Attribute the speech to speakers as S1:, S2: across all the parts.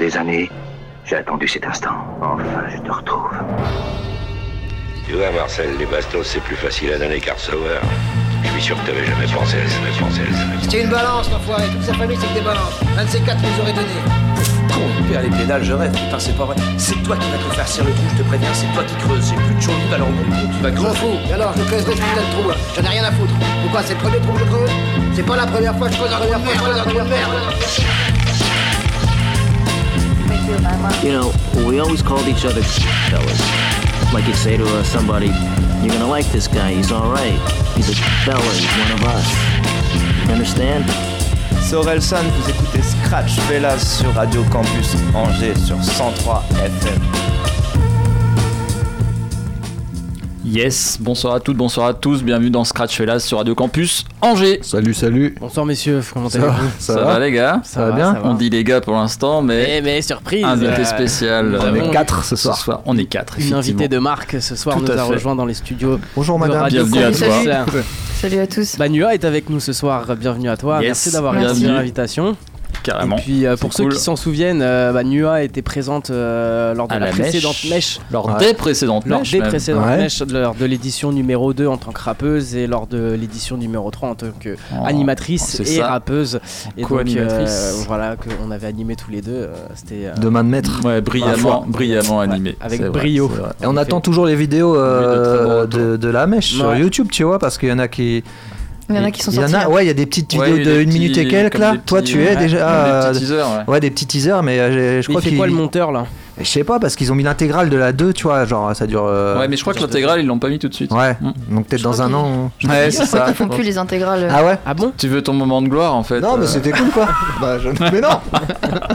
S1: des années, j'ai attendu cet instant. Enfin, je te retrouve.
S2: Tu vois, Marcel, les bastos, c'est plus facile à donner qu'à recevoir. Je suis sûr que t'avais jamais pensé à jamais pensé à.
S3: C'était une balance, l'enfoiré. Toute sa famille, c'est que des balances. Un de ces quatre nous aurait donné.
S4: Con, père, les pédales, je rêve. Putain, c'est pas vrai. C'est toi qui vas te faire cirer le trou, je te préviens. C'est toi qui creuses. J'ai plus de chauve alors mon tu vas
S3: Je m'en
S4: creuser.
S3: fous. Et alors, je creuserai ce putain de trou, là. J'en ai rien à foutre. Pourquoi C'est le premier trou que je creuse? C'est pas la première fois que je creuse un première fois, je creuse un trou de merde.
S5: You know, we always called each other fellas. Like you'd say to uh, somebody, you're gonna like this guy, he's alright. He's a fella, he's one of us. You understand?
S6: C'est Orelsan, vous écoutez Scratch Velas sur Radio Campus Angers sur 103 FM.
S7: Yes, bonsoir à toutes, bonsoir à tous, bienvenue dans Scratch Fellas sur Radio Campus Angers.
S8: Salut, salut.
S9: Bonsoir messieurs, comment
S8: Ça
S9: allez-vous
S8: ça
S7: Ça,
S8: va,
S7: va les gars
S8: Ça va bien
S7: On dit les gars pour l'instant, mais
S9: Eh mais surprise
S7: invité
S9: euh,
S7: spécial.
S8: On est quatre ce
S7: ce
S8: soir.
S7: soir. On est quatre,
S9: Une invitée de marque ce soir
S7: Tout
S9: nous a
S7: fait.
S9: rejoint dans les studios
S8: Bonjour madame.
S9: Radio
S7: Bienvenue à
S9: Campus.
S7: toi.
S10: Salut à tous.
S9: Bah Nua est avec nous ce soir, bienvenue à toi,
S7: Yes,
S9: merci d'avoir
S7: bienvenue.
S9: accepté l'invitation.
S7: Carrément.
S9: Et puis euh, pour ceux qui s'en souviennent, euh, bah, Nua était présente euh, lors de la,
S7: la
S9: précédente
S7: mèche.
S9: mèche.
S7: Lors
S8: Ouais.
S7: des précédentes
S9: Lors
S7: mèches,
S9: des précédentes
S8: Ouais.
S9: mèches, lors de l'édition numéro 2 en tant que rappeuse et lors de l'édition numéro 3 en tant que
S7: Oh,
S9: animatrice et
S7: ça.
S9: rappeuse. Et donc
S7: Co-animatrice.
S9: euh, voilà, qu'on avait animé tous les deux. C'était euh,
S8: De main de maître.
S7: Ouais, brillamment, brillamment
S9: Ouais,
S7: animé.
S9: avec brio.
S7: vrai.
S8: Et on
S9: En
S8: attend toujours les vidéos euh,
S7: de
S8: de, de la mèche sur. YouTube, tu vois, parce qu'il y en a qui.
S10: Il y en a qui sont
S8: Il y en
S10: sortis.
S8: a, ouais, il y a des petites
S7: Ouais,
S8: vidéos
S7: a
S8: de 1 minute
S7: petits-
S8: et quelques là. Toi, tu es
S7: ouais,
S8: déjà.
S7: des
S8: euh,
S7: petits teasers, ouais.
S8: Ouais, des petits teasers, mais euh, je crois
S9: il fait
S8: qu'ils.
S9: quoi le monteur là?
S8: Je sais pas, parce qu'ils ont mis l'intégrale de la 2, tu vois, genre ça dure. euh,
S7: Ouais, mais je crois que l'intégrale, ils l'ont pas mis tout de suite.
S8: Ouais,
S7: Mm.
S8: donc peut-être dans un an. on-
S7: Ouais,
S10: Je
S7: c'est
S10: crois
S7: ça.
S10: qu'ils font plus les intégrales.
S8: Ah ouais
S9: Ah bon
S7: Tu veux ton moment de gloire en fait
S8: Non, mais
S7: euh,
S8: c'était cool quoi. bah, je... Mais non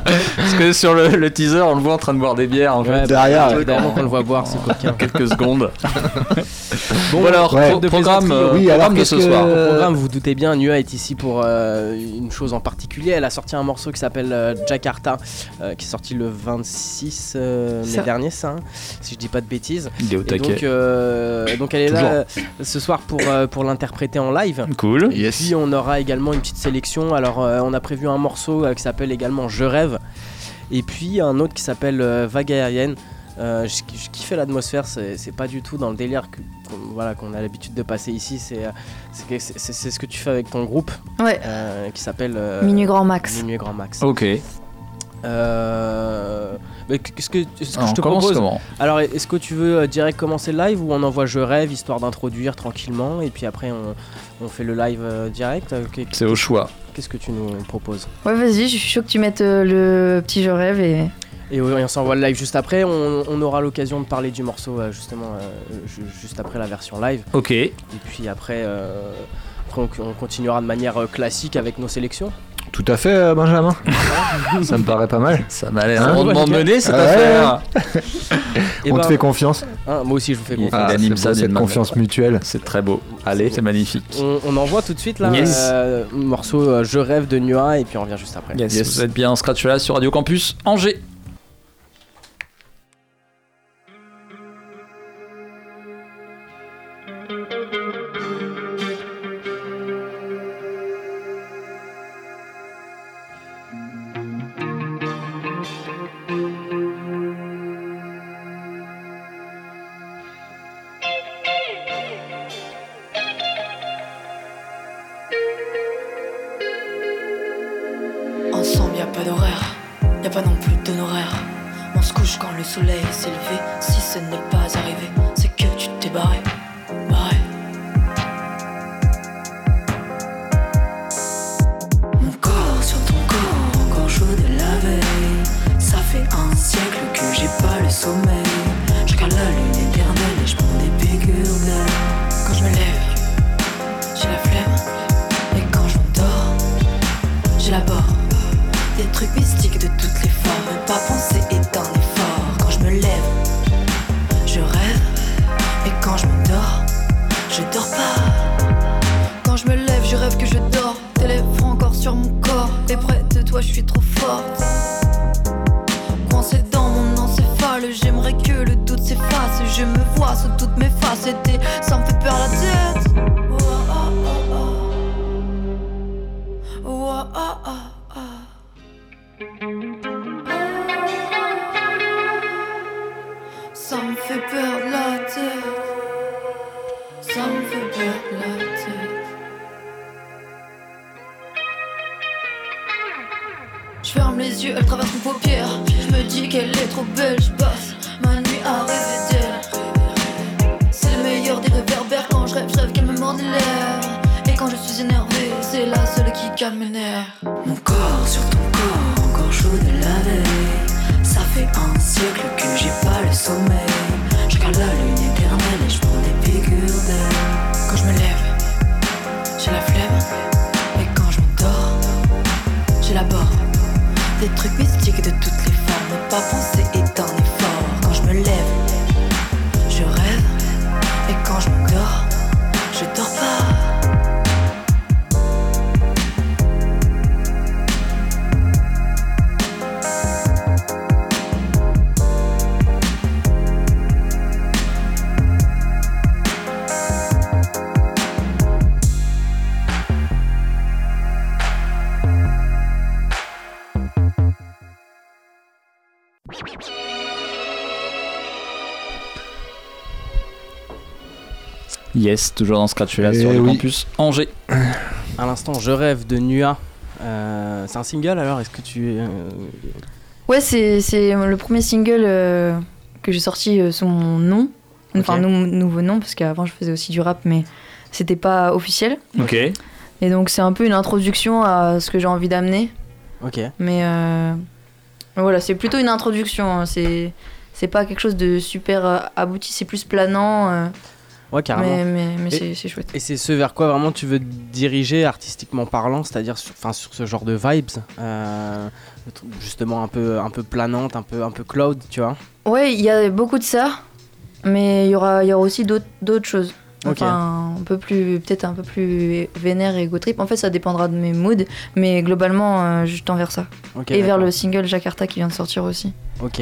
S7: Parce que sur le, teaser, on le voit en train de boire des bières en fait.
S9: Ouais,
S8: derrière, ouais.
S9: qu'on le voit boire, c'est coquin.
S7: quelques secondes.
S9: Bon,
S7: Bon alors,
S8: ouais.
S7: pro-
S9: de
S7: programme,
S9: plaisanterie,
S7: euh,
S8: oui, alors
S7: programme de ce
S8: que-
S7: soir.
S9: Au programme, vous vous doutez bien, Nua est ici pour euh, une chose en particulier. Elle a sorti un morceau qui s'appelle euh, Jakarta, euh, qui est sorti le 26 euh, mai dernier, ça, hein, si je dis pas de bêtises.
S7: Il est au
S9: Et
S7: taquet.
S9: donc, euh, donc elle est
S7: Toujours.
S9: là euh, ce soir pour, euh, pour l'interpréter en live.
S7: Cool.
S9: Et puis on aura également une petite sélection. Alors euh, on a prévu un morceau euh, qui s'appelle également Je rêve. Et puis un autre qui s'appelle euh, Vague aérienne. Euh, je, je kiffais l'atmosphère, c'est pas du tout dans le délire que- qu'on voilà, qu'on a l'habitude de passer ici. C'est ce que tu fais avec ton groupe
S10: Ouais.
S9: euh, qui s'appelle euh,
S10: Minuit Grand Max.
S9: Minuit Grand Max.
S7: Ok.
S9: Euh, mais qu'est-ce que, ce que
S7: Alors,
S9: je te propose Alors est-ce que tu veux euh, direct commencer le live ou on envoie Je rêve histoire d'introduire tranquillement et puis après on, on fait le live euh, direct
S7: C'est au choix.
S9: Qu'est-ce que tu nous proposes?
S10: Ouais, vas-y, je suis chaud que tu mettes euh, le petit Je rêve et.
S9: Et oui, on s'envoie le live juste après. On, on aura l'occasion de parler du morceau euh, justement euh, ju- juste après la version live.
S7: Ok.
S9: Et puis après, euh, après, on, on continuera de manière classique avec nos sélections.
S8: Tout à fait, euh, Benjamin. ça me paraît pas mal.
S7: Ça m'a l'air
S8: Hein
S7: rondement mené cette
S8: ouais.
S7: affaire.
S9: Et
S8: On
S9: ben,
S8: te fait confiance.
S9: hein, moi aussi, je vous fais confiance.
S7: Ah, ça
S8: beau,
S7: d'une
S8: cette confiance mutuelle.
S7: C'est très beau.
S8: Allez.
S7: C'est magnifique.
S9: On, on envoie tout de suite là
S7: Yes.
S9: euh, morceau euh, Je rêve de Nua et puis on revient juste après.
S7: Yes, Vous êtes bien en scratch là sur Radio Campus Angers.
S11: Soleil levé. Si ce n'est pas fait
S7: Yes, toujours dans Scratch là
S9: Eh
S7: sur le
S9: oui.
S7: campus Angers.
S9: À l'instant, je rêve de Nua. Euh, c'est un single alors Est-ce que tu. euh,
S10: Ouais, c'est c'est le premier single euh, que j'ai sorti euh, sous mon nom. Enfin, nou- nouveau nom, parce qu'avant je faisais aussi du rap, mais c'était pas officiel.
S7: Ok.
S10: Et donc c'est un peu une introduction à ce que j'ai envie d'amener.
S9: Ok.
S10: Mais euh, voilà, c'est plutôt une introduction. hein. C'est c'est pas quelque chose de super abouti, c'est plus planant.
S9: Ouais, carrément.
S10: Mais, mais, mais
S9: Et-
S10: c'est- chouette.
S9: Et c'est ce vers quoi vraiment tu veux te diriger artistiquement parlant, c'est-à-dire sur, enfin, sur ce genre de vibes, euh, justement un peu, un peu planante, un peu, un peu cloud, tu vois?
S10: Ouais, il y a beaucoup de ça, mais il y aura, il y aura aussi d'autres d'autres choses. Un peu plus, peut-être un peu plus vénère et go trip. En fait, ça dépendra de mes moods, mais globalement, euh, je tends vers ça. Et vers le single Jakarta qui vient de sortir aussi.
S9: Ok.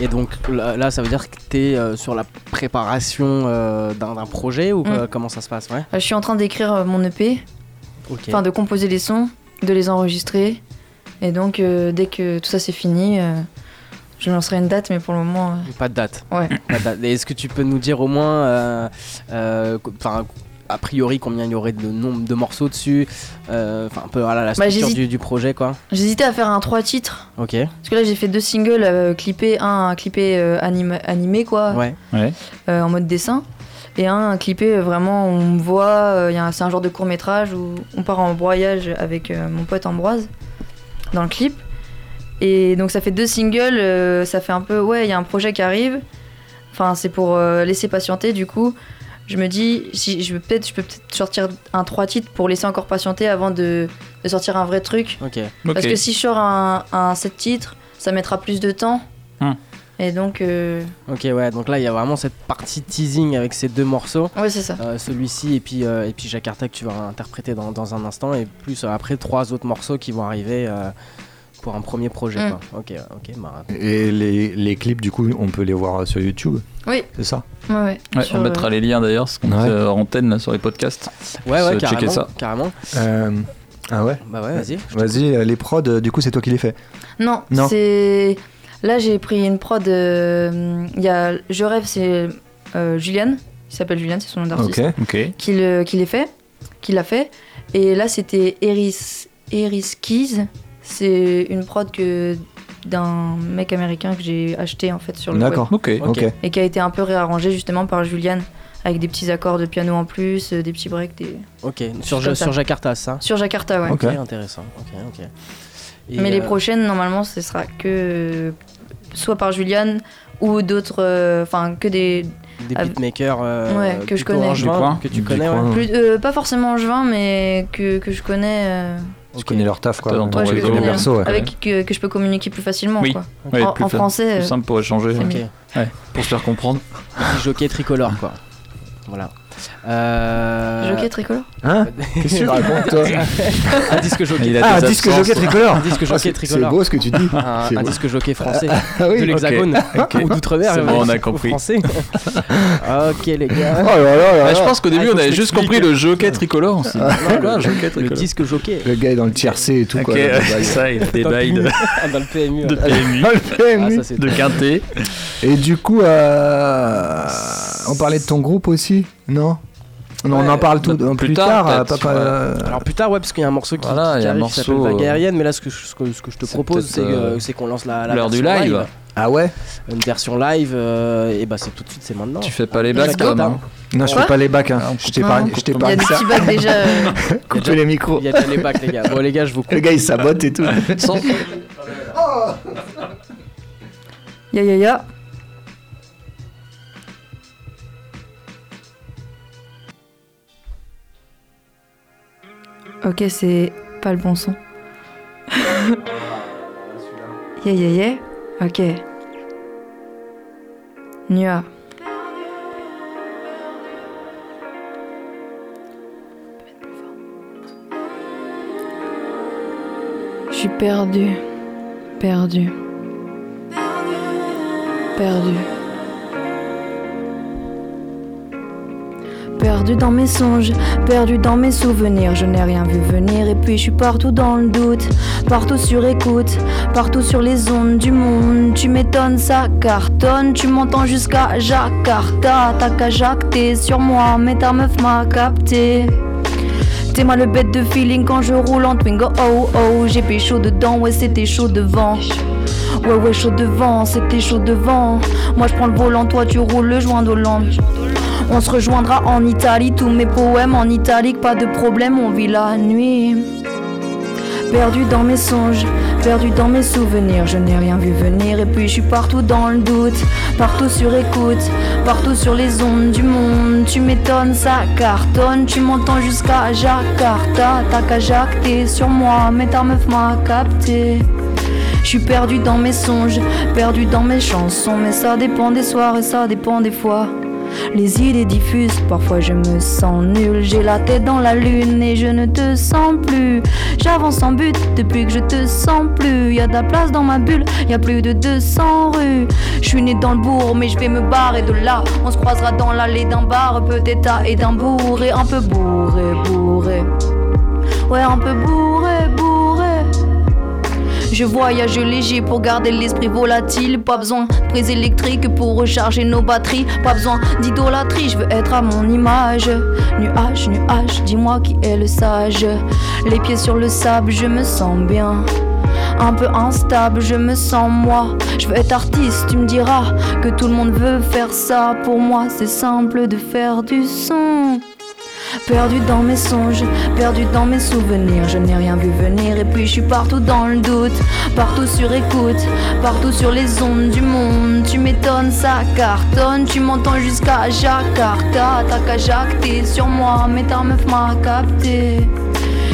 S9: Et donc là, là, ça veut dire que tu es sur la préparation euh, d'un projet ou
S10: Mm.
S9: euh, comment ça se passe? Ouais
S10: Euh, Je suis en train d'écrire euh, mon EP, enfin de composer les sons, de les enregistrer. Et donc, euh, dès que tout ça c'est fini, je lancerai une date, mais pour le moment. euh,
S9: Pas de date.
S10: Ouais.
S9: Pas de date. Et Est-ce que tu peux nous dire au moins, euh, euh, enfin, a priori, combien il y aurait de nombre de morceaux dessus euh, Enfin, un peu voilà, la
S10: Bah,
S9: structure du, du projet, quoi?
S10: J'hésitais à faire un trois titres.
S9: Ok.
S10: Parce que là, j'ai fait deux singles euh, clippés, un un clippé euh, animé, quoi.
S9: Ouais.
S7: Ouais.
S10: euh, en mode dessin. Et un clippé vraiment, on me voit, euh, c'est un genre de court métrage où on part en broyage avec euh, mon pote Ambroise dans le clip. Et donc ça fait deux singles, euh, ça fait un peu, ouais, il y a un projet qui arrive. Enfin, c'est pour euh, laisser patienter, du coup. Je me dis, si je, veux peut-être, je peux peut-être sortir un trois titres pour laisser encore patienter avant de, de sortir un vrai truc.
S9: Ok.
S10: Parce que si je sors un, un sept titres, ça mettra plus de temps.
S7: Hmm.
S10: Et donc, euh,
S9: Ok, ouais, donc là il y a vraiment cette partie teasing avec ces deux morceaux.
S10: ouais, c'est ça.
S9: Euh, Celui-ci et puis, euh, et puis Jakarta que tu vas interpréter dans, dans un instant, et plus euh, après trois autres morceaux qui vont arriver euh, pour un premier projet.
S10: Mm.
S9: Quoi. Ok, ok, bah,
S12: Et les, les clips, du coup, on peut les voir sur YouTube
S10: Oui.
S12: C'est ça
S10: Ouais, ouais.
S7: Ouais,
S10: Sur,
S7: on mettra
S10: euh,
S7: les liens d'ailleurs, ce qu'on
S12: Ouais.
S7: fait euh, en antenne là, sur les podcasts.
S9: Ouais, ouais, carrément.
S7: checker ça.
S9: carrément.
S12: Euh, Ah ouais
S9: Bah ouais, vas-y.
S12: Vas-y, euh, les prods, euh, du coup, c'est toi qui les fais
S10: Non,
S12: Non.
S10: c'est. Là, j'ai pris une prod. euh, Il y a Je rêve, c'est euh, Juliane. Il s'appelle Juliane, c'est son nom d'artiste.
S12: Ok.
S7: Ok.
S10: Qui, le, qui les fait. Qui l'a fait. Et là, c'était Eris, Eris Keys. C'est une prod que d'un mec américain que j'ai acheté en fait sur le web.
S12: D'accord.
S7: Ok.
S12: Ok.
S10: Et qui a été un peu réarrangé justement par Juliane. Avec des petits accords de piano en plus, euh, des petits breaks. Des...
S9: Ok, sur, sur Jakarta, ça
S10: Sur Jakarta, ouais.
S12: Ok.
S9: Intéressant. Ok, ok. Et,
S10: Mais les
S9: euh,
S10: prochaines, normalement, ce sera que soit par Juliane ou d'autres, euh, enfin que des,
S9: Des beatmakers euh,
S10: ouais, que je connais.
S7: coin.
S9: que tu
S12: Du
S9: connais,
S12: coin.
S9: ouais.
S10: plus, euh, pas forcément angevin, mais que, que je connais, euh,
S12: Tu
S9: Ok.
S12: connais leur taf, quoi.
S7: Dans ton
S10: Ouais,
S7: réseau.
S12: perso, ouais.
S10: avec que, que je peux communiquer plus facilement,
S7: Oui.
S10: quoi. En
S7: plus
S10: en français,
S7: Plus
S10: euh,
S7: simple pour échanger, pour se faire comprendre.
S9: Jockey tricolore, quoi. Voilà. Euh...
S10: Jockey tricolore.
S12: Hein Qu'est-ce que tu racontes, toi
S9: un disque jockey.
S12: Ah, un disque jockey tricolore
S9: Un disque
S12: Ah,
S9: jockey
S12: c'est-
S9: tricolore.
S12: C'est beau ce que tu dis.
S9: Un,
S12: C'est
S9: un disque jockey français
S12: Ah oui,
S9: de l'Hexagone ou d'outre-mer.
S7: C'est
S9: euh,
S7: bon, on a compris.
S9: Français. ok les gars.
S12: Oh là là là
S7: Ah, je pense qu'au début,
S9: Ah,
S7: on avait juste compris le jockey tricolore. aussi.
S9: Non,
S7: Quoi,
S9: le,
S7: jockey
S9: le
S7: tricolore
S9: disque jockey.
S12: Le gars est dans le tiercé et tout, quoi.
S7: ça, il a des
S9: Dans le PMU. Dans le PMU.
S7: de. PMU,
S12: Dans le
S9: Ah,
S12: PMU.
S9: ça, c'est
S7: de quintet.
S12: Et du coup, euh, on parlait de ton groupe aussi? Non
S8: On en parle tout
S7: Plus
S8: plus,
S7: tard,
S8: tard,
S7: peut-être,
S8: pas- pas-
S7: ouais.
S8: euh,
S9: Alors plus tard, ouais, parce qu'il y a un morceau qui,
S7: Voilà,
S9: arrive qui s'appelle Vague
S7: euh,
S9: aérienne, mais là ce que je, ce que, ce que je te propose, c'est euh, c'est qu'on lance la, la
S7: l'heure du
S9: version
S7: live.
S8: Ah ouais
S9: Une version live, euh, et bah c'est tout de suite, c'est maintenant.
S7: Tu fais pas les bacs, toi, non
S8: Non, je fais pas les bacs, hein.
S7: Ah,
S8: je
S10: Non,
S8: t'épargne je
S10: Il y a des
S8: ça.
S10: petits bacs déjà.
S8: Coupez les micros.
S9: Il y a déjà les bacs, les gars. Bon, les gars, je vous coupe.
S8: Le gars il sabote et tout.
S7: Sans-
S10: Ya ya ya. Ok, c'est pas le bon son. Ya ya ya. Ok. Nua. Je suis perdu. Perdu. Perdu. Perdu dans mes songes, perdu dans mes souvenirs, je n'ai rien vu venir et puis je suis partout dans le doute, partout sur écoute, partout sur les ondes du monde. Tu m'étonnes, ça cartonne, tu m'entends jusqu'à Jakarta, t'as qu'à jacter sur moi, mais ta meuf m'a capté. T'es moi le bête de feeling quand je roule en Twingo, oh oh, j'ai fait chaud dedans, ouais c'était chaud devant. Ouais ouais chaud devant, c'était chaud devant. Moi je prends le volant, toi tu roules le joint d'Hollande. On se rejoindra en Italie, tous mes poèmes en italique, pas de problème, on vit la nuit. Perdu dans mes songes, perdu dans mes souvenirs, je n'ai rien vu venir. Et puis je suis partout dans le doute, partout sur écoute, partout sur les ondes du monde. Tu m'étonnes, ça cartonne, tu m'entends jusqu'à Jakarta, t'as qu'à jacter sur moi, mais ta meuf m'a capté. Je suis perdu dans mes songes, perdu dans mes chansons, mais ça dépend des soirs et ça dépend des fois. Les idées diffusent, parfois je me sens nul. J'ai la tête dans la lune et je ne te sens plus. J'avance en but depuis que je te sens plus. Y a de la place dans ma bulle, y a plus de 200 rues. Je suis né dans le bourg, mais je vais me barrer de là. On se croisera dans l'allée d'un bar, peut-être à Édimbourg. Et un peu bourré, bourré. Ouais, un peu bourré, bourré. Je voyage léger pour garder l'esprit volatile. Pas besoin de prise électrique pour recharger nos batteries. Pas besoin d'idolâtrie, je veux être à mon image. Nuage, nuage, dis-moi qui est le sage. Les pieds sur le sable, je me sens bien. Un peu instable, je me sens moi. Je veux être artiste, tu me diras que tout le monde veut faire ça. Pour moi, c'est simple de faire du son. Perdu dans mes songes, perdu dans mes souvenirs, je n'ai rien vu venir et puis je suis partout dans le doute, partout sur écoute, partout sur les ondes du monde. Tu m'étonnes, ça cartonne, tu m'entends jusqu'à Jakarta, t'as qu'à jacter sur moi, mais ta meuf m'a capté.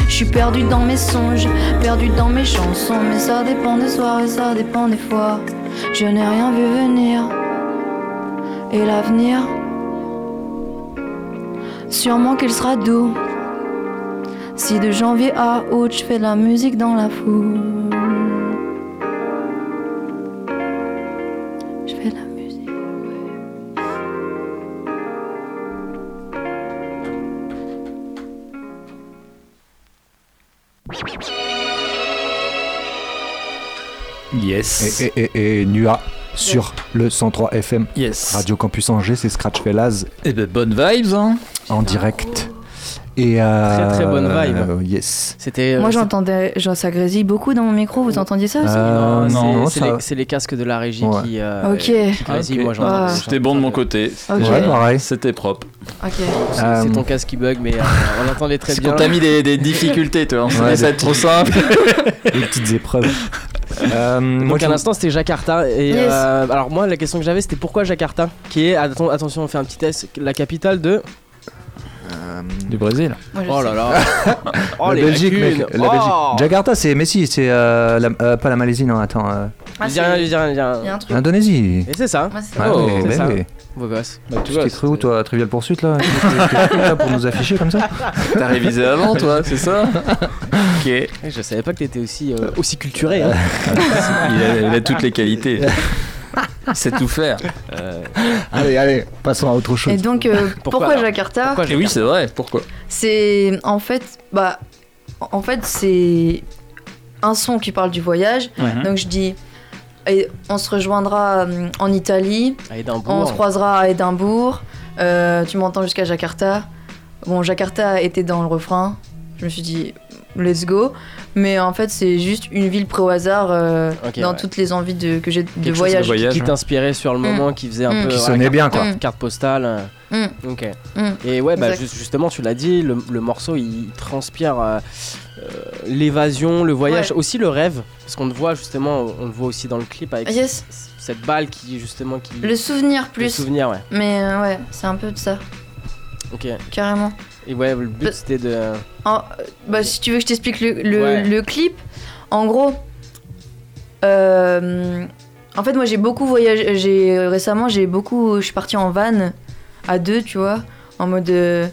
S10: Je suis perdu dans mes songes, perdu dans mes chansons, mais ça dépend des soirs et ça dépend des fois. Je n'ai rien vu venir. Et l'avenir? Sûrement qu'il sera doux. Si de janvier à août je fais de la musique dans la foule. Je fais de la musique.
S7: Yes.
S12: Et, et, et, et Nua sur le 103 FM.
S7: Yes.
S12: Radio Campus Angers, c'est Scratch Fellas.
S7: Et ben bonne vibes, hein.
S12: En direct. Et euh,
S9: Très, très bonne vibe.
S12: euh, yes.
S9: C'était. euh,
S10: Moi j'entendais, genre ça grésille beaucoup dans mon micro, vous entendiez ça aussi
S12: Euh,
S9: c'est-
S12: non,
S9: c'est
S12: ça-
S9: les, casques de la régie
S12: Ouais.
S9: qui. euh,
S10: Ok.
S9: qui grésillent,
S7: Ok.
S9: moi j'entends.
S10: Ah.
S7: C'était bon de mon côté.
S10: Ok.
S12: Ouais, pareil.
S7: C'était propre.
S10: Ok.
S9: C'est ton casque qui bug, mais euh, on l'entendait très
S7: C'est
S9: bien.
S7: qu'on t'a mis des, des difficultés, toi. On
S12: Ouais,
S7: savait ça
S12: des
S7: être trop simple.
S12: Des petites épreuves. Euh, moi,
S9: Donc
S12: je-
S9: à l'instant c'était Jakarta et
S10: Yes.
S9: euh, alors moi la question que j'avais c'était pourquoi Jakarta qui est atten- attention on fait un petit test la capitale de
S7: Du Brésil.
S10: Moi,
S9: oh là là oh
S12: la Belgique, mec. La
S9: Oh.
S12: Belgique. Jakarta, c'est. Mais si, c'est. euh, la- euh, pas la Malaisie, non, attends. euh,
S10: Ah,
S9: Je dis rien, dis rien, je dis rien.
S10: Il y a un truc.
S12: L'Indonésie.
S9: Et c'est ça,
S10: c'est
S12: Ah
S10: ça.
S9: Oh, c'est
S12: bah
S9: ça.
S12: oui.
S9: beau gosse.
S7: Bah, tu
S12: t'es cru où, toi, Trivial Pursuit, là? Pour nous afficher comme ça?
S7: T'as révisé avant, toi, c'est ça? Ok. Il
S9: Je savais pas que t'étais aussi euh, aussi culturé. hein.
S7: a, il a toutes les qualités. Sait tout faire.
S12: Allez, allez, passons à autre chose.
S10: Et donc, euh,
S9: Pourquoi,
S10: Jakarta
S9: Pourquoi
S7: Et oui, c'est vrai. Pourquoi
S10: C'est en fait, bah, en fait, c'est un son qui parle du voyage. Donc je dis, et on se rejoindra euh, en Italie,
S9: À
S10: on se croisera à Édimbourg. euh, tu m'entends jusqu'à Jakarta. bon, Jakarta était dans le refrain. Je me suis dit, let's go. Mais en fait, c'est juste une ville près au hasard euh, dans
S9: ouais.
S10: toutes les envies de, que j'ai de
S9: chose
S10: voyage.
S9: qui- qui t'inspirait sur le
S10: Mm.
S9: moment, qui faisait un
S10: Mm.
S9: peu.
S10: Qui
S9: voilà,
S12: sonnait
S9: carte-
S12: bien, quoi.
S9: Carte, carte postale.
S10: Mm.
S9: Ok. Et ouais, bah, ju- justement, tu l'as dit, le, le morceau il transpire euh, euh, l'évasion, le voyage,
S10: Ouais.
S9: aussi le rêve. Parce qu'on le voit justement, on le voit aussi dans le clip avec
S10: Yes.
S9: cette balle qui justement qui.
S10: Le souvenir
S9: Le
S10: plus.
S9: souvenir, ouais.
S10: Mais euh, ouais, c'est un peu de ça,
S9: Ok.
S10: carrément.
S9: Et ouais, le but
S10: Bah-
S9: c'était de.
S10: En- euh, bah, si tu veux que je t'explique le, le-
S9: Ouais.
S10: le clip, en gros, euh, en fait, moi j'ai beaucoup voyagé. J'ai récemment, j'ai beaucoup, je suis partie en van à deux, tu vois, en mode, euh,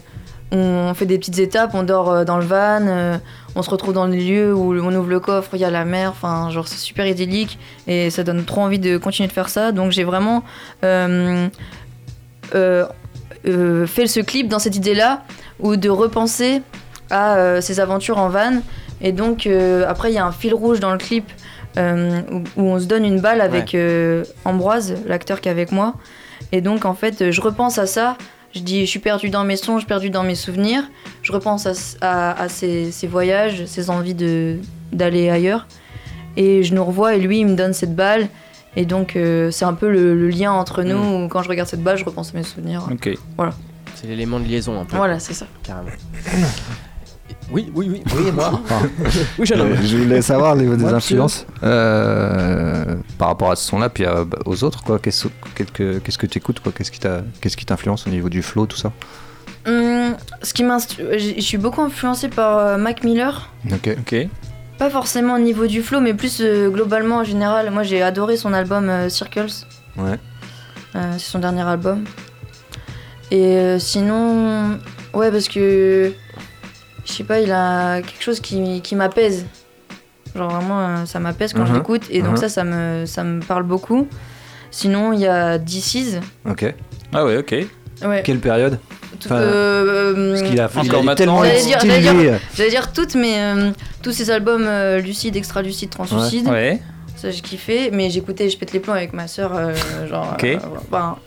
S10: on fait des petites étapes, on dort euh, dans le van, euh, on se retrouve dans les lieux où on ouvre le coffre, il y a la mer, enfin, genre c'est super idyllique et ça donne trop envie de continuer de faire ça. Donc j'ai vraiment euh, euh, euh, fait ce clip dans cette idée-là ou de repenser à euh, ses aventures en van. Et donc, euh, après, il y a un fil rouge dans le clip euh, où, où on se donne une balle avec euh, Ambroise, l'acteur qui est avec moi. Et donc, en fait, euh, je repense à ça. Je dis, je suis perdu dans mes songes, perdu dans mes souvenirs. Je repense à, s- à- à ces, ces voyages, ces envies d'aller ailleurs. Et je nous revois et lui, il me donne cette balle. Et donc, euh, c'est un peu le, le lien entre nous. où Quand je regarde cette balle, je repense à mes souvenirs.
S7: Ok.
S10: Voilà.
S9: C'est l'élément de liaison un peu.
S10: Voilà, c'est ça.
S9: Carrément. Oui, oui, oui.
S12: Oui, moi.
S9: Oui, jeune homme.
S12: Euh, Je voulais savoir les, des
S9: Ouais,
S12: influences euh, par rapport à ce son-là, puis bah, aux autres, quoi. Qu'est-ce qu'est-ce que qu'est-ce que tu écoutes, quoi Qu'est-ce qui t'a- qu'est-ce qui t'influence au niveau du flow, tout ça?
S10: Hum, ce qui je suis beaucoup influencée par euh, Mac Miller.
S12: Ok.
S7: Ok.
S10: Pas forcément au niveau du flow, mais plus euh, globalement en général. Moi j'ai adoré son album euh, Circles.
S12: Ouais.
S10: Euh, c'est son dernier album. Et sinon, ouais, parce que je sais pas, il a quelque chose qui, qui m'apaise. Genre vraiment, ça m'apaise quand je
S12: Mhm.
S10: l'écoute. Et donc
S12: Mhm.
S10: ça, ça me, ça me parle beaucoup. Sinon, il y a DC's.
S12: Ok.
S7: Ah ouais, ok.
S10: Ouais.
S12: Quelle période?
S10: Tout-
S12: Enfin,
S10: euh,
S12: Parce qu'il a, il
S7: Encore maintenant.
S10: J'allais dire, dire- j'allais dire toutes, mais euh, tous ces albums euh, lucides, extra-lucides, translucides.
S7: Ouais.
S10: Ça, j'ai kiffé, mais j'écoutais Je pète les plombs avec ma soeur. genre.
S7: Ok.
S10: euh. Ben,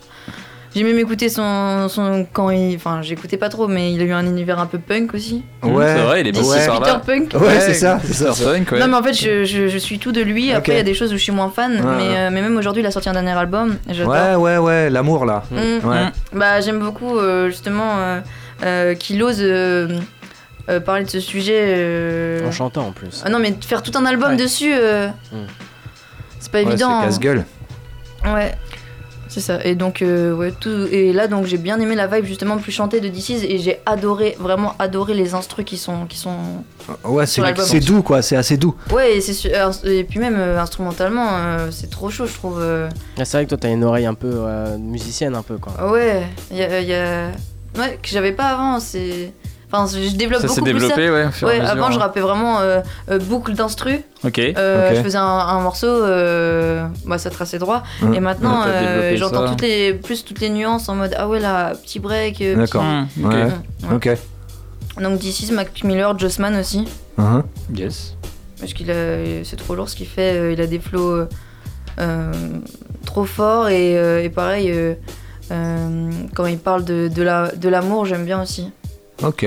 S10: j'ai même écouté son, son. Quand il. Enfin, j'écoutais pas trop, mais il a eu un univers un peu punk aussi.
S12: Ouais.
S7: C'est vrai, il est passé par
S10: Peter
S7: là.
S10: Punk.
S12: Ouais, c'est ça, c'est ça.
S7: Peter Punk, ouais.
S10: Non, mais en fait, je, je, je suis tout de lui. Après, il y a des choses où je suis moins fan,
S12: Ouais,
S10: mais,
S12: ouais.
S10: euh, mais même aujourd'hui, il a sorti un dernier album.
S12: Ouais, ouais, ouais, l'amour là.
S10: Mm.
S12: Ouais.
S10: Bah, j'aime beaucoup euh, justement euh, euh, qu'il ose euh, euh, parler de ce sujet. euh,
S9: En chantant en plus.
S10: Ah non, mais faire tout un album
S9: Ouais.
S10: dessus, euh,
S9: Mm.
S10: c'est pas
S12: Ouais,
S10: évident.
S12: c'est
S10: hein.
S12: casse-gueule.
S10: Ouais. C'est ça. Et donc, euh, ouais, tout. Et là, donc, j'ai bien aimé la vibe justement plus chantée de DC's et j'ai adoré, vraiment adoré les instrus qui sont, qui sont.
S12: Ouais, c'est c'est doux, quoi. C'est assez doux.
S10: Ouais, et, c'est su- et puis même euh, instrumentalement, euh, c'est trop chaud, je trouve. euh.
S9: Ah, c'est vrai que toi t'as une oreille un peu euh, musicienne un peu quoi.
S10: Ouais, il y a, y a- Ouais, que j'avais pas avant, c'est. Enfin, je développe
S7: Ça s'est
S10: beaucoup plus
S7: développé, ouais, au fur et
S10: Ouais,
S7: mesure,
S10: avant, je
S7: hein.
S10: rappais vraiment euh, euh, boucle d'instru.
S7: Ok.
S10: Euh,
S12: Ok.
S10: Je faisais un, un morceau, euh, bah, ça traçait droit.
S12: Hum.
S10: Et maintenant, euh, j'entends
S7: ça.
S10: toutes les, plus toutes les nuances en mode ah ouais là, petit break. euh,
S12: D'accord.
S7: Mmh.
S12: Ouais.
S10: petit- Ouais.
S12: Ok.
S10: Donc d'ici, Mac Miller, Jossman aussi.
S12: Mhm.
S7: Yes.
S10: Parce qu'il a, c'est trop lourd ce qu'il fait. Il a des flows euh, euh, trop forts et, euh, et pareil. quand il parle de, de la- de l'amour, j'aime bien aussi.
S12: Ok.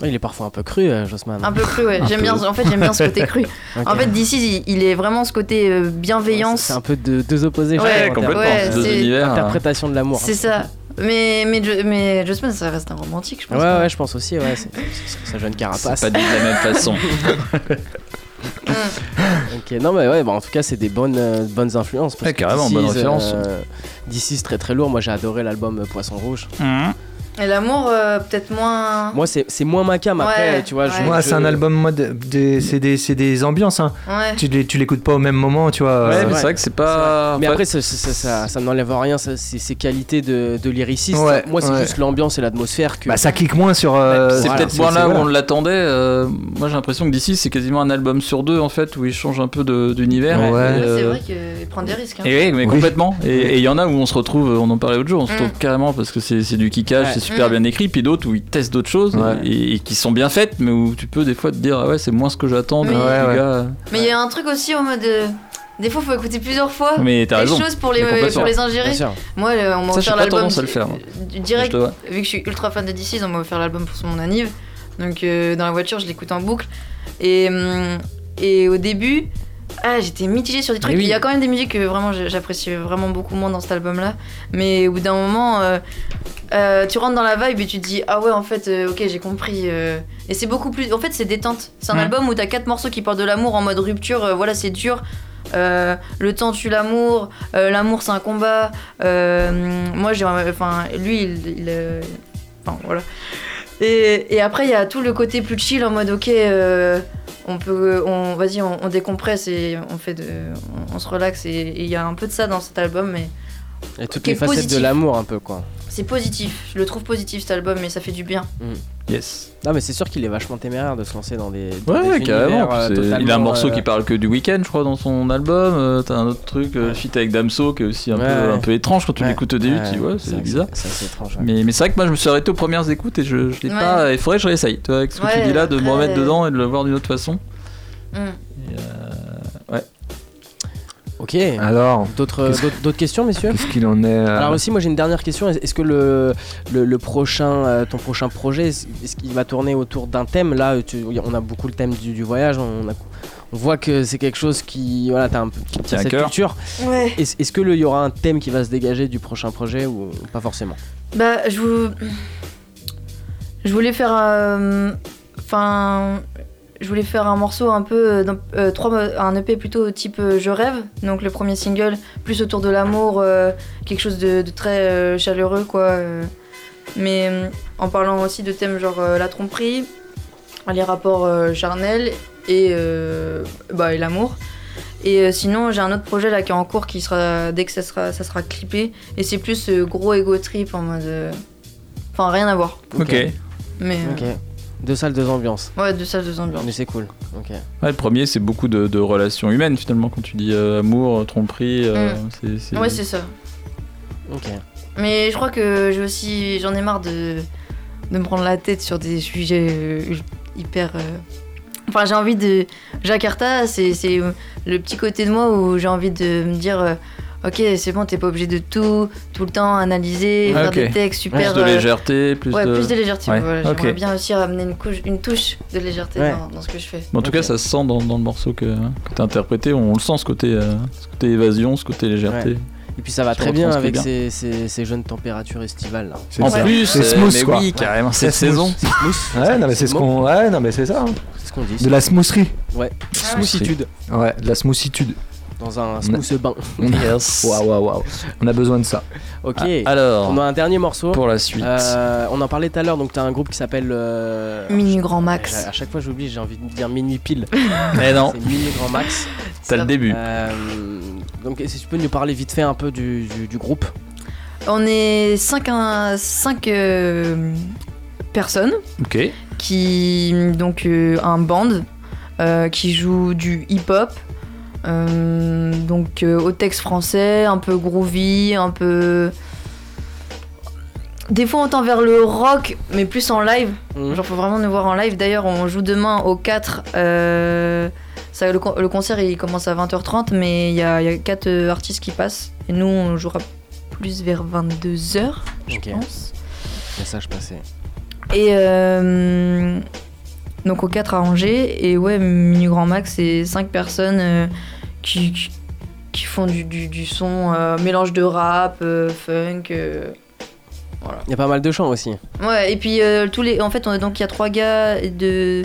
S9: Ouais, il est parfois un peu cru, euh, Jossman.
S10: Un peu cru, ouais. J'aime bien. En fait, j'aime bien ce côté cru. En fait, d'ici, il, il est vraiment ce côté euh, bienveillance.
S9: C'est un peu de deux opposés. je
S10: Ouais,
S9: trouve, en
S7: complètement.
S10: ouais,
S7: Deux
S10: c'est-
S7: univers. hein.
S9: Interprétation de l'amour.
S10: C'est ça. Mais, mais, mais Jossman, ça reste un romantique, je
S9: Ouais,
S10: pense.
S9: ouais, je pense aussi, ouais. C'est c'est sa jeune
S7: C'est
S9: carapace.
S7: pas dit de la même façon.
S9: Ok, non, mais ouais, bah, en tout cas, c'est des bonnes, euh, bonnes influences. parce
S7: Ouais,
S9: que
S7: carrément,
S9: DC's,
S7: bonne référence.
S9: euh, DC's, très très lourd. Moi, j'ai adoré l'album Poisson Rouge.
S10: Et l'amour, euh, peut-être moins.
S9: Moi, c'est c'est moins ma cam. Après,
S10: Ouais,
S9: tu vois, je- je-
S12: c'est un album mode. Des, c'est des, c'est des ambiances, hein.
S10: Ouais.
S12: Tu tu l'écoutes pas au même moment, tu vois.
S7: Ouais,
S12: euh,
S7: mais c'est vrai que c'est pas.
S9: Mais après, ça, ça, ça, ça- ça n'enlève rien, ça, c'est ses qualités de, de lyriciste.
S12: Ouais,
S9: Moi, c'est
S12: ouais.
S9: juste l'ambiance et l'atmosphère que.
S12: Bah, ça clique moins sur. euh,
S7: c'est
S9: voilà,
S7: peut-être moins là où on l'attendait. euh, moi, j'ai l'impression que d'ici, c'est quasiment un album sur deux en fait, où il change un peu de- d'univers.
S12: Ouais.
S7: Et,
S10: Ouais,
S7: euh,
S10: C'est vrai qu'il prend des risques. hein.
S7: Et oui, mais complètement. Et il y en a où on se retrouve, on en parlait l'autre jour, on se
S10: Mm.
S7: retrouve carrément parce que c'est c'est du kickage, super
S10: Mm.
S7: bien écrit, puis d'autres où ils testent d'autres choses
S12: Ouais.
S7: et, et qui sont bien faites, mais où tu peux des fois te dire, ah ouais, c'est moins ce que j'attends.
S10: Oui.
S7: du
S12: Ouais, ouais.
S7: gars.
S10: Mais il y a un truc aussi au mode. euh, Des fois, faut écouter plusieurs fois
S7: Mais t'as
S10: les
S7: raison.
S10: choses pour les, pour les ingérer. Moi, euh, on m'a offert l'album. Direct, vu que je suis ultra fan de DC's, on m'a offert l'album pour mon anniv. Donc, euh, dans la voiture, je l'écoute en boucle. Et, hum, et au début, ah, j'étais mitigée sur des trucs.
S7: Oui.
S10: Il y a quand même des musiques que vraiment j'apprécie vraiment beaucoup moins dans cet album-là. Mais au bout d'un moment, euh, euh, tu rentres dans la vibe et tu te dis ah ouais en fait euh, ok j'ai compris. Et c'est beaucoup plus. En fait c'est détente. C'est un album où t'as quatre morceaux qui parlent de l'amour en mode rupture. voilà c'est dur. Euh, le temps tue l'amour. euh, l'amour c'est un combat. Euh, moi j'ai enfin lui il, il, enfin voilà. Et, et après, il y a tout le côté plus chill en mode ok, on peut, on, vas-y, on, on décompresse et on fait de, on, on se relaxe. Et et il y a un peu de ça dans cet album, mais
S9: Et toutes les facettes
S10: positif.
S9: de l'amour un peu quoi.
S10: c'est positif. Je le trouve positif cet album, mais ça fait du bien.
S7: Yes.
S9: Non mais c'est sûr qu'il est vachement téméraire de se lancer dans des. dans
S7: Ouais,
S9: des
S7: carrément.
S9: univers, euh,
S7: il a un morceau
S9: euh,
S7: qui parle que du week-end, je crois, dans son album. Euh, T'as un autre truc, euh, feat avec Damso, qui est aussi un,
S9: Ouais,
S7: peu,
S9: ouais.
S7: un peu étrange quand tu
S9: Ouais.
S7: l'écoutes au début.
S9: Ouais,
S7: tu ouais,
S9: c'est
S7: bizarre.
S9: c'est- c'est assez étrange, ouais.
S7: Mais, mais c'est vrai que moi, je me suis arrêté aux premières écoutes et je, je l'ai
S10: Ouais.
S7: pas. Il faudrait que je réessaye. Tu vois, avec ce que tu dis là, de me remettre dedans et de le voir d'une autre façon.
S10: Mm.
S7: Et, euh, ouais.
S9: Ok.
S12: Alors,
S9: D'autres
S12: qu'est-ce-
S9: d'autres- d'autres questions, messieurs
S12: qu'est-ce qu'il en est euh,
S9: Alors aussi, moi j'ai une dernière question. Est- Est-ce que le, le, le prochain, euh, ton prochain projet, est-ce qu'il va tourner autour d'un thème? Là, tu- on a beaucoup le thème du, du voyage. On, a- on voit que c'est quelque chose qui, voilà, t'as un
S7: à
S9: cette
S7: cœur.
S9: culture.
S10: Ouais.
S9: Est-ce est-ce que le- il y aura un thème qui va se dégager du prochain projet ou pas forcément?
S10: Bah, je vous... Je voulais faire un... Enfin... Je voulais faire un morceau un peu... euh, euh, trois, un EP plutôt type euh, Je rêve. Donc le premier single, plus autour de l'amour, euh, quelque chose de, de très euh, chaleureux, quoi. euh. Mais en parlant aussi de thèmes genre euh, la tromperie, les rapports euh, charnels et, euh, bah, et l'amour. Et euh, sinon, j'ai un autre projet là qui est en cours qui sera dès que ça sera, ça sera clippé. Et c'est plus euh, gros ego trip en mode. euh, Enfin, rien à voir.
S7: Ok.
S10: Mais. euh,
S9: Ok. Deux salles, deux ambiances.
S10: Ouais, deux salles, deux ambiances.
S9: Mais c'est cool. Ok.
S7: Ouais, le premier, c'est beaucoup de, de relations humaines finalement. Quand tu dis euh, amour, tromperie, euh,
S10: Mm. Ouais, c'est ça.
S9: Ok.
S10: Mais je crois que j'ai aussi. J'en ai marre de, de me prendre la tête sur des sujets euh, hyper. euh, Enfin, j'ai envie de. Jakarta, c'est c'est, euh, le petit côté de moi où j'ai envie de me dire. Ok, c'est bon, t'es pas obligé de tout, tout le temps analyser,
S7: Ah,
S10: faire des textes super.
S7: Plus de
S10: euh,
S7: légèreté, plus
S10: ouais,
S7: de.
S10: plus de légèreté.
S7: Ouais,
S10: voilà.
S7: ok.
S10: J'aimerais bien aussi ramener une, couche, une touche de légèreté
S9: Ouais.
S10: dans, dans ce que je fais.
S7: En tout cas, ça se sent dans, dans le morceau que, que t'as interprété. On le sent ce côté, euh, ce côté évasion, ce côté légèreté.
S9: Ouais. Et puis ça va très bien avec
S7: bien.
S9: ces, ces, ces jeunes températures estivales là.
S12: C'est
S7: En
S12: ça.
S7: plus,
S12: c'est
S7: euh,
S12: smooth
S7: mais
S12: quoi.
S7: oui, carrément, cette
S12: C'est smooth.
S7: saison.
S12: Ouais, non mais c'est ce qu'on, ouais, non mais c'est ça. hein.
S9: C'est ce qu'on dit.
S12: De la smoothie.
S9: Ouais. Smoothitude.
S12: Ouais, de la smoothitude.
S9: Dans un smooth bain.
S7: Yes.
S12: Waouh, waouh, waouh. On a besoin de ça.
S9: Ok.
S7: Ah, alors,
S9: On a un dernier morceau.
S7: pour la suite.
S9: Euh, on en parlait tout à l'heure, donc t'as un groupe qui s'appelle. euh,
S10: Minu Grand Max.
S9: À chaque fois j'oublie, j'ai envie de dire minuit pile.
S7: Eh non,
S9: C'est minuit grand max.
S7: t'as le début.
S9: Euh, donc si tu peux nous parler vite fait un peu du, du- du groupe?
S10: On est 5 cinq, euh, personnes
S7: Ok.
S10: qui. Donc, euh, un band euh, qui joue du hip-hop. Euh, donc, euh, au texte français, un peu groovy, un peu. Des fois, on tend vers le rock, mais plus en live.
S9: Mhm.
S10: Genre, faut vraiment nous voir en live. D'ailleurs, on joue demain au 4. euh, ça, le, con- le concert, il commence à 20h30, mais il y a, il y a 4 artistes qui passent. Et nous, on jouera plus vers 22h, je pense.
S9: Message passé.
S10: Et euh, donc au 4 à Angers. Et ouais, Minu Grand Max, c'est 5 personnes euh, qui, qui, qui font du, du, du son, euh, mélange de rap, euh, funk. voilà.
S9: Il y a pas mal de chants aussi.
S10: Ouais, et puis tous les. En fait, on- donc il y a trois gars et deux.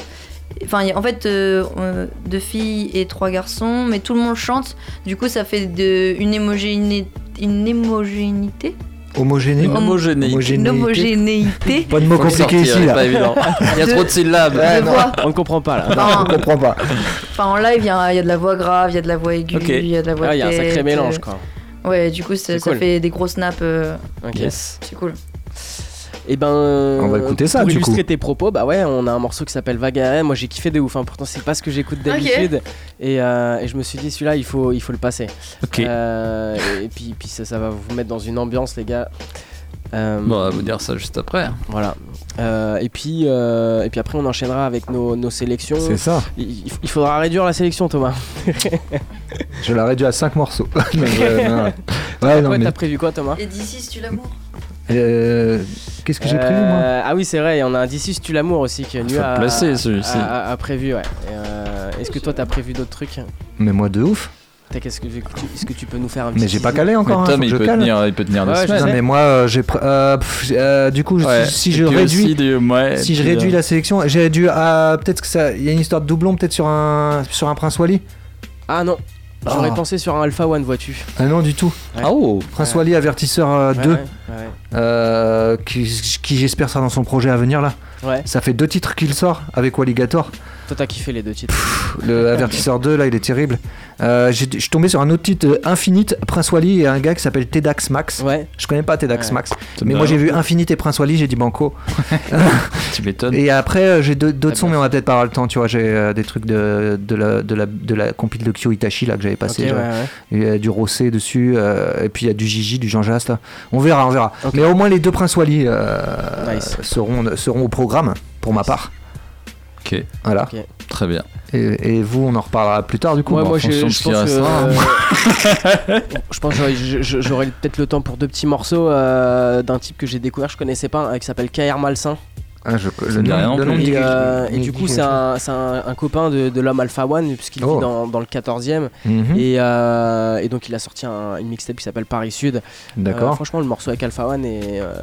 S10: Enfin, en fait, deux filles et trois garçons, mais tout le monde chante. Du coup, ça fait de, une, une homogénéité.
S12: Homogéné.
S7: Homogénéité.
S10: Une homogénéité.
S12: Pas de mots compliqués ici
S7: c'est pas
S12: là.
S7: évident. Il y a
S10: De-
S7: trop de syllabes.
S12: Ouais, non.
S9: On ne comprend pas là.
S10: Enfin,
S12: On comprend pas.
S10: Enfin, en live, il y, y a de la voix grave, il y a de la voix aiguë, il y a de la voix
S9: Ah, il y a un sacré
S10: tête,
S9: mélange
S10: euh,
S9: quoi.
S10: Ouais, du coup, ça,
S9: C'est
S10: ça
S9: cool.
S10: fait des gros snaps. euh,
S9: Ok.
S7: Yes.
S10: c'est cool.
S9: Et ben. euh,
S12: On va écouter ça,
S9: Pour
S12: du
S9: illustrer
S12: coup.
S9: tes propos, bah ouais, on a un morceau qui s'appelle aérienne. Moi j'ai kiffé de ouf. hein. Pourtant c'est pas ce que j'écoute d'habitude. Et, euh, et je me suis dit celui-là il faut, il faut le passer. Euh, et puis, puis ça, ça va vous mettre dans une ambiance les gars. Euh,
S7: Bon, on va vous dire ça juste après.
S9: Voilà. Euh, et, puis, euh, et puis après on enchaînera avec nos, nos sélections.
S12: C'est ça.
S9: Il, il faudra réduire la sélection Thomas.
S8: Je l'ai réduit à 5 morceaux. Ouais, non, mais-
S9: t'as prévu quoi, Thomas?
S13: Et d'ici, si tu l'amour.
S8: Euh, Qu'est-ce que j'ai prévu, moi
S9: Euh, Ah oui, c'est vrai, il y en a un d'ici, si tu l'amour aussi qui est
S7: Faut
S9: nu
S7: le
S9: à,
S7: placer, celui-ci.
S9: à- à- à prévu, ouais. Euh, Est-ce que toi t'as prévu d'autres trucs
S8: Mais moi, de ouf.
S9: T'as- qu'est-ce que- Est-ce que tu peux nous faire un petit
S8: Mais j'ai pas calé encore.
S7: Mais
S8: hein,
S7: Tom,
S8: que
S7: il
S8: je
S7: peut, tenir, il peut tenir deux
S9: Ouais,
S7: semaines.
S8: Non, mais moi, euh, j'ai. euh, euh, du coup,
S7: Ouais.
S8: si je réduis.
S7: aussi des- ouais,
S8: si je réduis la sélection, j'ai dû. à Peut-être que ça. Il y a une histoire de doublon, peut-être sur un, sur un Prince Wally?
S9: Ah non, j'aurais
S8: Ah.
S9: pensé sur un Alpha One, vois-tu.
S8: Ah non, du tout.
S9: Ouais.
S7: Ah oh
S8: Prince
S9: Ouais.
S8: Wally, avertisseur euh,
S9: Ouais,
S8: 2,
S9: ouais, ouais.
S8: euh, qui, qui j'espère sera dans son projet à venir là.
S9: Ouais.
S8: Ça fait deux titres qu'il sort avec Walligator.
S9: Toi t'as kiffé les deux titres.
S8: Le Avertisseur 2, là, il est terrible. Euh, j'ai- Je suis tombé sur un autre titre, euh, Infinite, Prince Wally et un gars qui s'appelle Tedax Max.
S9: Ouais.
S8: Je connais pas Tedax
S9: Ouais.
S8: Max. Mais moi j'ai vu Infinite et Prince Wally, j'ai dit banco.
S7: Tu m'étonnes.
S8: Et après euh, j'ai deux- d'autres
S9: Ah,
S8: sons,
S9: bien
S8: mais on va peut-être pas avoir le temps. Tu vois, j'ai euh, des trucs de, de, la, de, la, de la compil de Kyo Itachi là que j'avais passé.
S9: ouais.
S8: Il y a du Rossé dessus, euh, et puis il y a du Gigi, du Jean Jast. là. On verra, on verra. Mais au moins les deux Prince Wally euh,
S9: Nice.
S8: seront, seront au programme pour ma part.
S7: Ok,
S8: Voilà.
S7: Très bien.
S8: Et, et vous, on en reparlera plus tard du coup.
S9: Ouais, moi
S7: fonction de
S9: je pense que euh, je pense que j'aurais peut-être le temps pour deux petits morceaux euh, d'un type que j'ai découvert, je connaissais pas, euh, qui s'appelle KR Malsain.
S8: Ah, je, le nom- le nom
S9: Et, euh, et du coup, c'est un, c'est un- un copain de, de l'homme Alpha One, puisqu'il
S8: Oh.
S9: vit dans, dans le 14e.
S8: Mhm.
S9: Et, euh, et donc, il a sorti un- une mixtape qui s'appelle Paris Sud. Euh,
S8: D'accord.
S9: franchement, le morceau avec Alpha One est euh,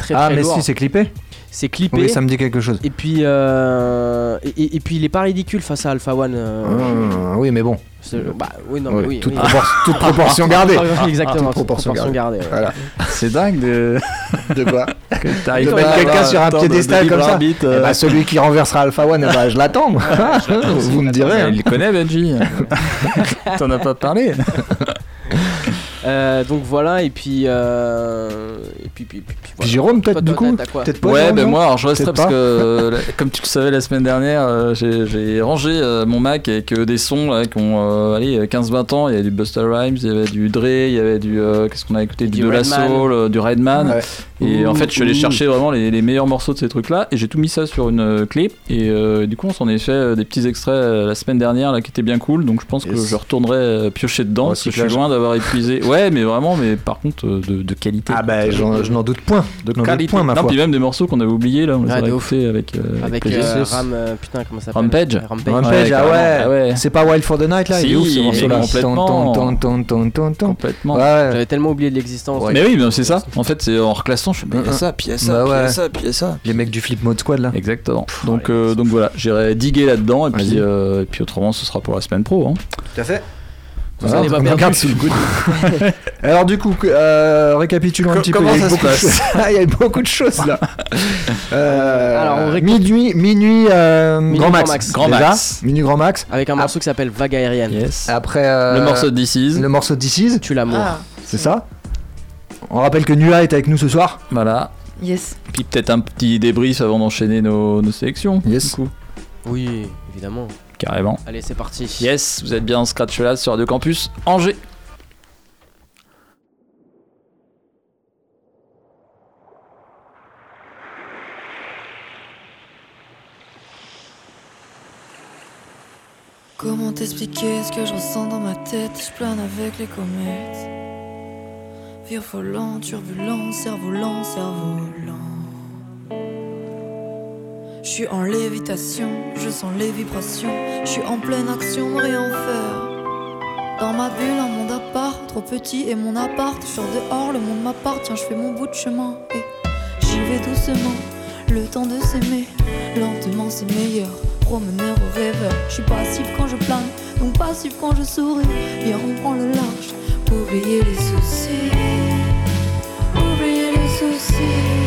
S9: très
S8: ah,
S9: très
S8: mais
S9: lourd.
S8: si, c'est clippé
S9: C'est clippé.
S8: Oui, ça me dit quelque chose.
S9: Et puis, euh, et, et- puis, il est pas ridicule face à Alpha One. euh,
S8: Ah, oui, mais bon.
S9: C'est- bah, oui, non, mais oui.
S8: toute,
S9: oui.
S8: propor- toute proportion gardée.
S9: Exactement,
S8: Toute proportion gardée.
S9: gardée. ouais.
S8: Voilà.
S7: C'est dingue de.
S8: De quoi
S7: T'arrives
S8: De
S7: pas
S8: mettre quelqu'un sur un piédestal comme ça.
S7: arbitre,
S8: Eh
S7: euh.
S8: bah, celui qui renversera Alpha One, bah, je l'attends. Vous me direz. hein.
S7: Il connaît, Benji. T'en as pas parlé.
S9: Euh, donc voilà, et puis. Euh, et puis, puis, puis, puis
S8: Puis
S9: voilà.
S8: Jérôme, peut-être
S9: Toi,
S8: du
S9: toi,
S8: coup
S9: t'as quoi
S8: Peut-être pas
S7: Ouais, ben moi, alors je resterai parce que, euh, la- comme tu le savais la semaine dernière, euh, j'ai j'ai rangé euh, mon Mac avec euh, des sons là, qui ont euh, allez, 15-20 ans. Il y avait du Buster Rhymes, il y avait du Dre, il y avait du. euh, Qu'est-ce qu'on a écouté? Du,
S9: Du
S7: De La
S9: Redman.
S7: Soul, euh, du Redman.
S8: Ouais.
S7: Et en fait, je suis allé
S9: ouh.
S7: chercher vraiment les, les meilleurs morceaux de ces trucs-là et j'ai tout mis ça sur une euh, clé. Et euh, du coup, on s'en est fait euh, des petits extraits euh, la semaine dernière là qui étaient bien cool. Donc je pense que je retournerai euh, piocher dedans parce que je suis loin d'avoir épuisé. Ouais, mais vraiment, mais par contre euh, de, de qualité.
S8: Ah, bah, j'en- je n'en doute point.
S7: de qualité.
S8: point, ma
S7: non,
S8: foi.
S7: puis même des morceaux qu'on avait oubliés là, on les
S9: Ah,
S7: a
S9: de ouf.
S7: écoutés avec. euh,
S9: Avec euh, Ram. euh, putain, comment ça s'appelle
S7: Rampage.
S9: Rampage.
S8: Rampage, ah ouais.
S7: Ah ouais.
S8: C'est pas Wild for the Night là Il est
S7: Si,
S8: ouf ce
S7: il est
S8: morceau là.
S7: complètement-. Complètement.
S9: J'avais tellement oublié de l'existence.
S7: Mais oui, mais c'est ça. En fait, c'est en reclassant, je fais, mais il y a
S8: Mm,
S7: ça, puis il y a ça,
S8: Bah
S7: puis il y a
S8: ouais.
S7: ça, puis il y a ça.
S8: Les mecs du Flip Mode Squad là.
S7: Exactement. Donc, euh, donc voilà, j'irai diguer là-dedans et puis,
S8: Vas-y.
S7: euh, et puis autrement, ce sera pour la semaine pro. Hein.
S8: Tout à fait.
S9: Ça n'est pas
S8: on
S9: perdu.
S8: regarde sous le coude. Alors du coup, euh, récapitulons un petit peu.
S7: comment
S8: il y a eu
S7: ça se
S8: beaucoup de
S7: passe
S8: choses. Ah, il y a eu beaucoup de choses là. Euh,
S9: Alors, on récap-
S8: minuit, minuit, euh,
S9: Minuit
S8: grand
S9: Grand
S8: max.
S9: Max.
S7: Grand
S8: Déjà.
S7: Max.
S8: Minuit grand max.
S9: Avec un morceau qui s'appelle Vague aérienne.
S7: Yes.
S8: Après euh,
S7: Le morceau de This Is.
S8: le morceau de This Is,
S9: Tu l'amour.
S13: Ah,
S8: c'est ça. On rappelle que Nua est avec nous ce soir.
S7: Voilà.
S13: yes.
S7: Puis peut-être un petit débrief avant d'enchaîner nos, nos sélections.
S8: Yes.
S7: Du coup,
S9: Oui, évidemment.
S7: carrément.
S9: Allez, c'est parti.
S7: Yes, vous êtes bien en Scratch là sur Radio Campus Angers.
S10: Comment t'expliquer ce que je ressens dans ma tête? Je plane avec les comètes. Virevolant, turbulent, cerf-volant, cerf-volant. Je suis en lévitation, je sens les vibrations. Je suis en pleine action, rien faire. Dans ma bulle, un monde à part, trop petit et mon appart. Sors dehors, le monde m'appartient, je fais mon bout de chemin. Et j'y vais doucement, le temps de s'aimer. Lentement, c'est meilleur. Promeneur au rêveur, je suis passif quand je plane, donc passif quand je souris. Viens, on prend le large, oublier les soucis. Oublier les soucis.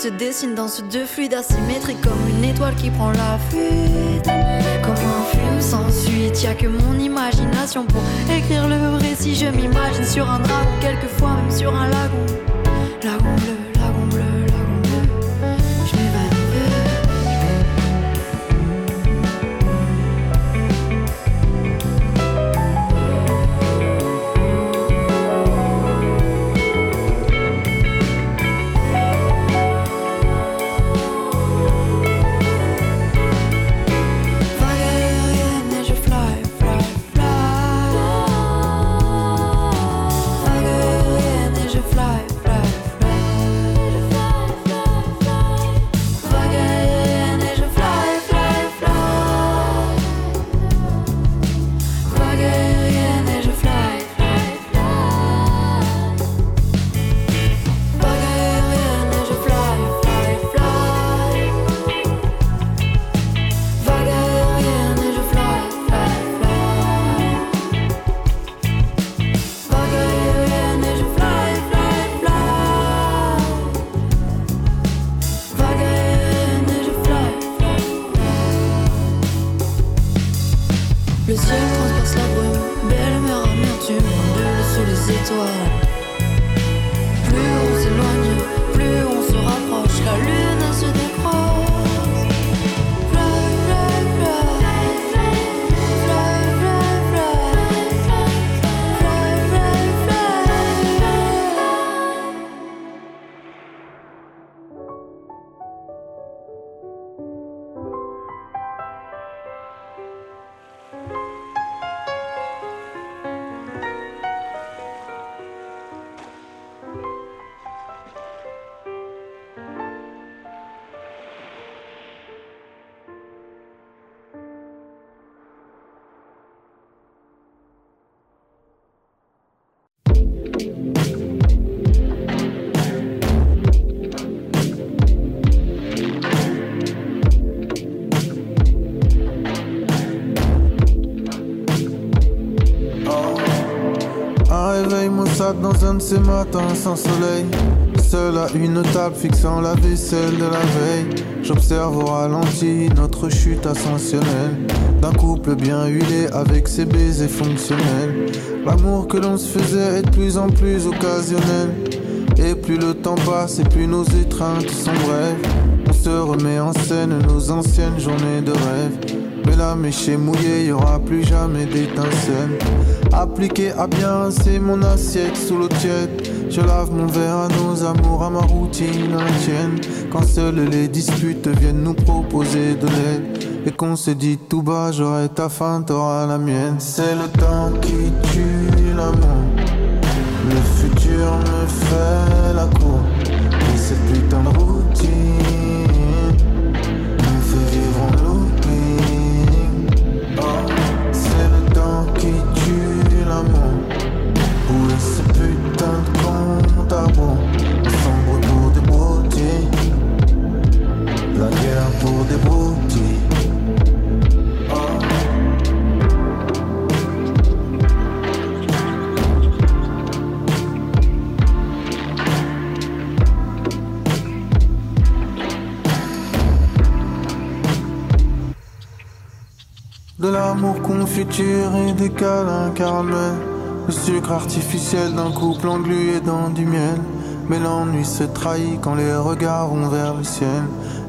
S10: Se dessine dans ce deux fluides asymétriques comme une étoile qui prend la fuite. Comme un film sans suite, y a que mon imagination pour écrire le récit. Je m'imagine sur un dragon, quelquefois même sur un lagon. lagon bleu,
S14: de ces matins sans soleil. Seul à une table fixant la vaisselle de la veille. J'observe au ralenti notre chute ascensionnelle. D'un couple bien huilé avec ses baisers fonctionnels. L'amour que l'on se faisait est de plus en plus occasionnel. Et plus le temps passe et plus nos étreintes sont brèves. On se remet en scène nos anciennes journées de rêve. Mais la mèche est mouillée, y aura plus jamais d'étincelles. Appliqué à bien, c'est mon assiette sous l'eau tiède. Je lave mon verre à nos amours, à ma routine, à la tienne. Quand seules les disputes viennent nous proposer de l'aide. Et qu'on se dit tout bas, j'aurai ta fin, t'auras la mienne. C'est le temps qui tue l'amour. Le futur me fait la cour. Et cette putain de routine à rebours On s'embrouille pour des broutilles. La guerre pour des. Oh. De l'amour confiture et des câlins caramel Le sucre artificiel d'un couple englué dans du miel. Mais l'ennui se trahit quand les regards vont vers le ciel.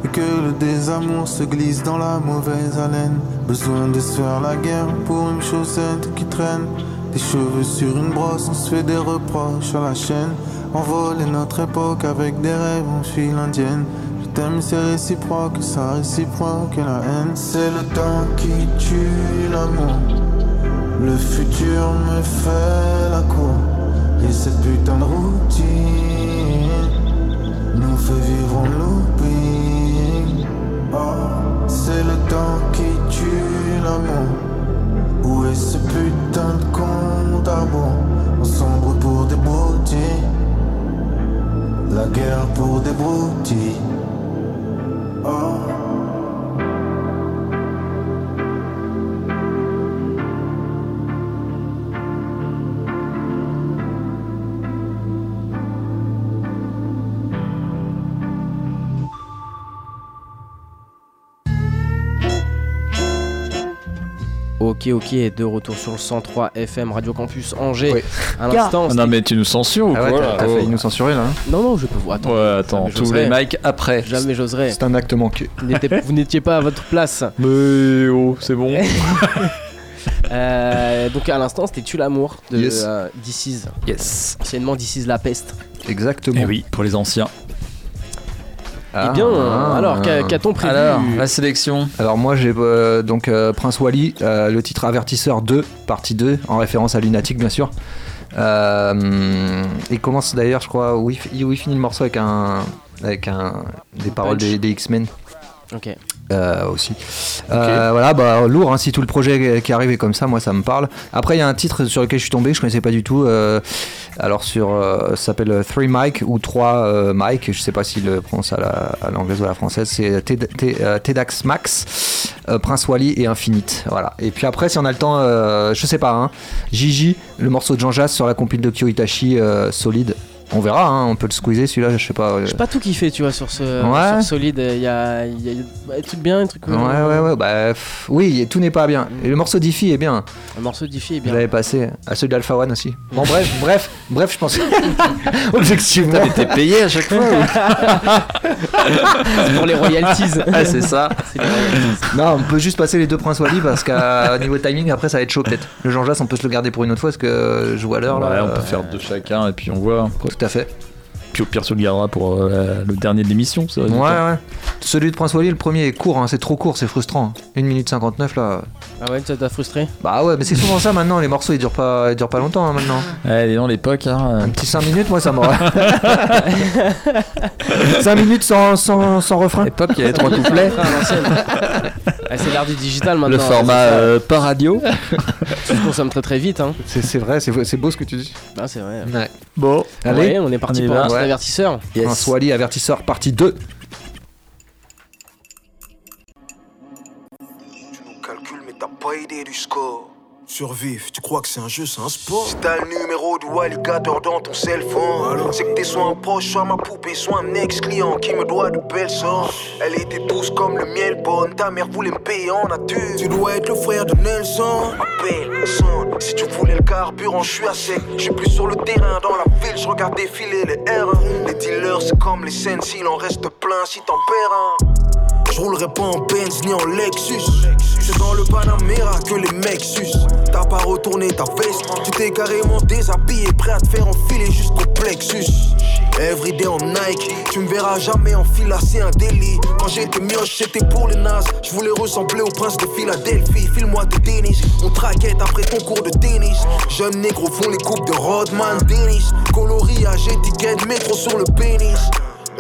S14: Et que le désamour se glisse dans la mauvaise haleine. Besoin de se faire la guerre pour une chaussette qui traîne. Des cheveux sur une brosse, on se fait des reproches à la chaîne. Envoler notre époque avec des rêves en file indienne. Je t'aime, c'est réciproque, ça réciproque la haine. C'est le temps qui tue l'amour. Le futur me fait la cour. Et cette putain de routine nous fait vivre en looping. Oh, c'est le temps qui tue l'amour. Où est ce putain de compte à On s'embrouille pour des broutilles. La guerre pour des broutilles. Oh.
S9: Ok, ok, de retour sur le 103 FM Radio Campus Angers. À
S7: Ah
S9: l'instant,
S7: non mais tu nous censures ou
S8: Ah ouais,
S7: quoi
S8: t'as-
S7: Oh.
S8: failli nous censurer là. hein
S9: Non, non, je peux vous attendre.
S7: Ouais, attends, tous les mics après.
S9: Jamais j'oserais.
S8: C'est un acte manqué.
S9: Vous n'étiez- pas à votre place.
S7: Mais oh, c'est bon.
S9: Euh, donc à l'instant, c'était Tu l'amour de
S8: Yes.
S9: euh, This Is.
S7: Yes.
S9: Anciennement This Is la peste.
S8: Exactement.
S7: Et Eh oui, pour les anciens.
S8: Ah,
S9: eh bien,
S8: ah.
S9: alors, qu'a- qu'a-t-on prévu
S7: Alors, la sélection.
S8: Alors moi j'ai euh, donc euh, Prince Wally, euh, le titre Avertisseur 2, partie 2, en référence à Lunatic bien sûr. Euh, il commence d'ailleurs je crois, où il, fi- où il finit le morceau avec un avec un des paroles des, des X-Men
S9: Ok.
S8: Euh, aussi. Euh, voilà, bah lourd, hein, si tout le projet qui arrive est comme ça, moi ça me parle. Après, il y a un titre sur lequel je suis tombé, que je connaissais pas du tout. euh, alors, sur, ça s'appelle Three Mike ou 3 Mike, je sais pas s'il le prononce à la- à l'anglaise ou à la française. C'est Ted- Ted- Tedax Max, Prince Wally et Infinite. Voilà. Et puis après, si on a le temps, je sais pas, hein, Gigi, le morceau de Jean Jass sur la compile de Kyo Itachi, solide. On verra, hein, on peut le squeezer celui-là, je sais pas. euh,
S9: J'ai pas tout kiffé, tu vois, sur ce
S8: Ouais.
S9: sur Solide. Il y a, il y a des trucs bien, des trucs.
S8: Ouais, ouais, ouais, bah pff, oui, tout n'est pas bien. Et le morceau d'Iffy est bien.
S9: Le morceau d'Iffy est
S8: Je
S9: bien.
S8: l'avais passé à celui d'Alpha One aussi. Bon, bref, bref, bref, je pense. Objectivement.
S7: T'avais été payé à chaque fois
S9: C'est pour les royalties.
S7: Ah, c'est ça.
S9: C'est les royalties.
S8: Non, on peut juste passer les deux Prince Wally parce qu'à niveau timing, après, ça va être chaud peut-être. Le Jean Jass, on peut se le garder pour une autre fois parce que je vois l'heure
S7: Ouais,
S8: là.
S7: on peut
S8: euh,
S7: faire deux chacun et puis on voit.
S8: Tout à fait.
S7: Le garderas pour euh, le dernier de l'émission. ça
S8: Ouais, ouais. Celui de Prince Wally, le premier est court, hein, c'est trop court, c'est frustrant. 1 minute 59 là.
S9: Ah ouais, ça t'a frustré?
S8: Bah ouais, mais c'est souvent ça maintenant, les morceaux ils durent pas, ils durent pas longtemps hein, maintenant.
S7: Ouais, donc, l'époque. Hein,
S8: Un petit 5 minutes, moi ça m'aurait. 5 minutes sans, sans, sans refrain.
S7: l'époque, il y avait trois couplets.
S9: Ah. Ah, c'est l'art du digital maintenant.
S7: Le format
S9: ça.
S7: euh, pas radio.
S9: Tout se consomme très très vite. Hein.
S8: C'est c'est vrai, c'est c'est beau ce que tu dis.
S9: Ah, c'est vrai.
S8: Ouais.
S7: Bon,
S8: Allez,
S9: Ouais, on est parti
S7: on
S9: pour
S8: Ouais.
S9: avertisseur.
S8: Prince Wally, avertisseur, partie 2.
S15: Tu nous calcules, mais t'as pas idée du score. Survivre, tu crois que c'est un jeu, c'est un sport Si t'as le numéro du alligator dans ton cell phone C'est que t'es soit un proche, soit ma poupée, soit un ex-client qui me doit de belles sorts Elle était douce comme le miel bonne, ta mère voulait me payer en nature. Tu dois être le frère de Nelson. Appelle, sonne, si tu voulais le carburant, je suis à sec Je suis plus sur le terrain, dans la ville, je regarde défiler les R1 Les dealers, c'est comme les scènes, s'il en reste plein, si t'en perds un. Je roulerai pas en Benz ni en Lexus. Dans le Panamera que les mecs sucent. T'as pas retourné ta veste, tu t'es carrément déshabillé, prêt à te faire enfiler jusqu'au plexus. Everyday en Nike, tu me verras jamais en fila, c'est un délit. Quand j'étais mioche, c'était pour les nazes. Je voulais ressembler au prince de Philadelphie. File-moi de tennis, on traquette après ton cours de tennis. Jeunes négros font les coupes de Rodman, Dennis. Coloriage, étiquette, métro sur le pénis.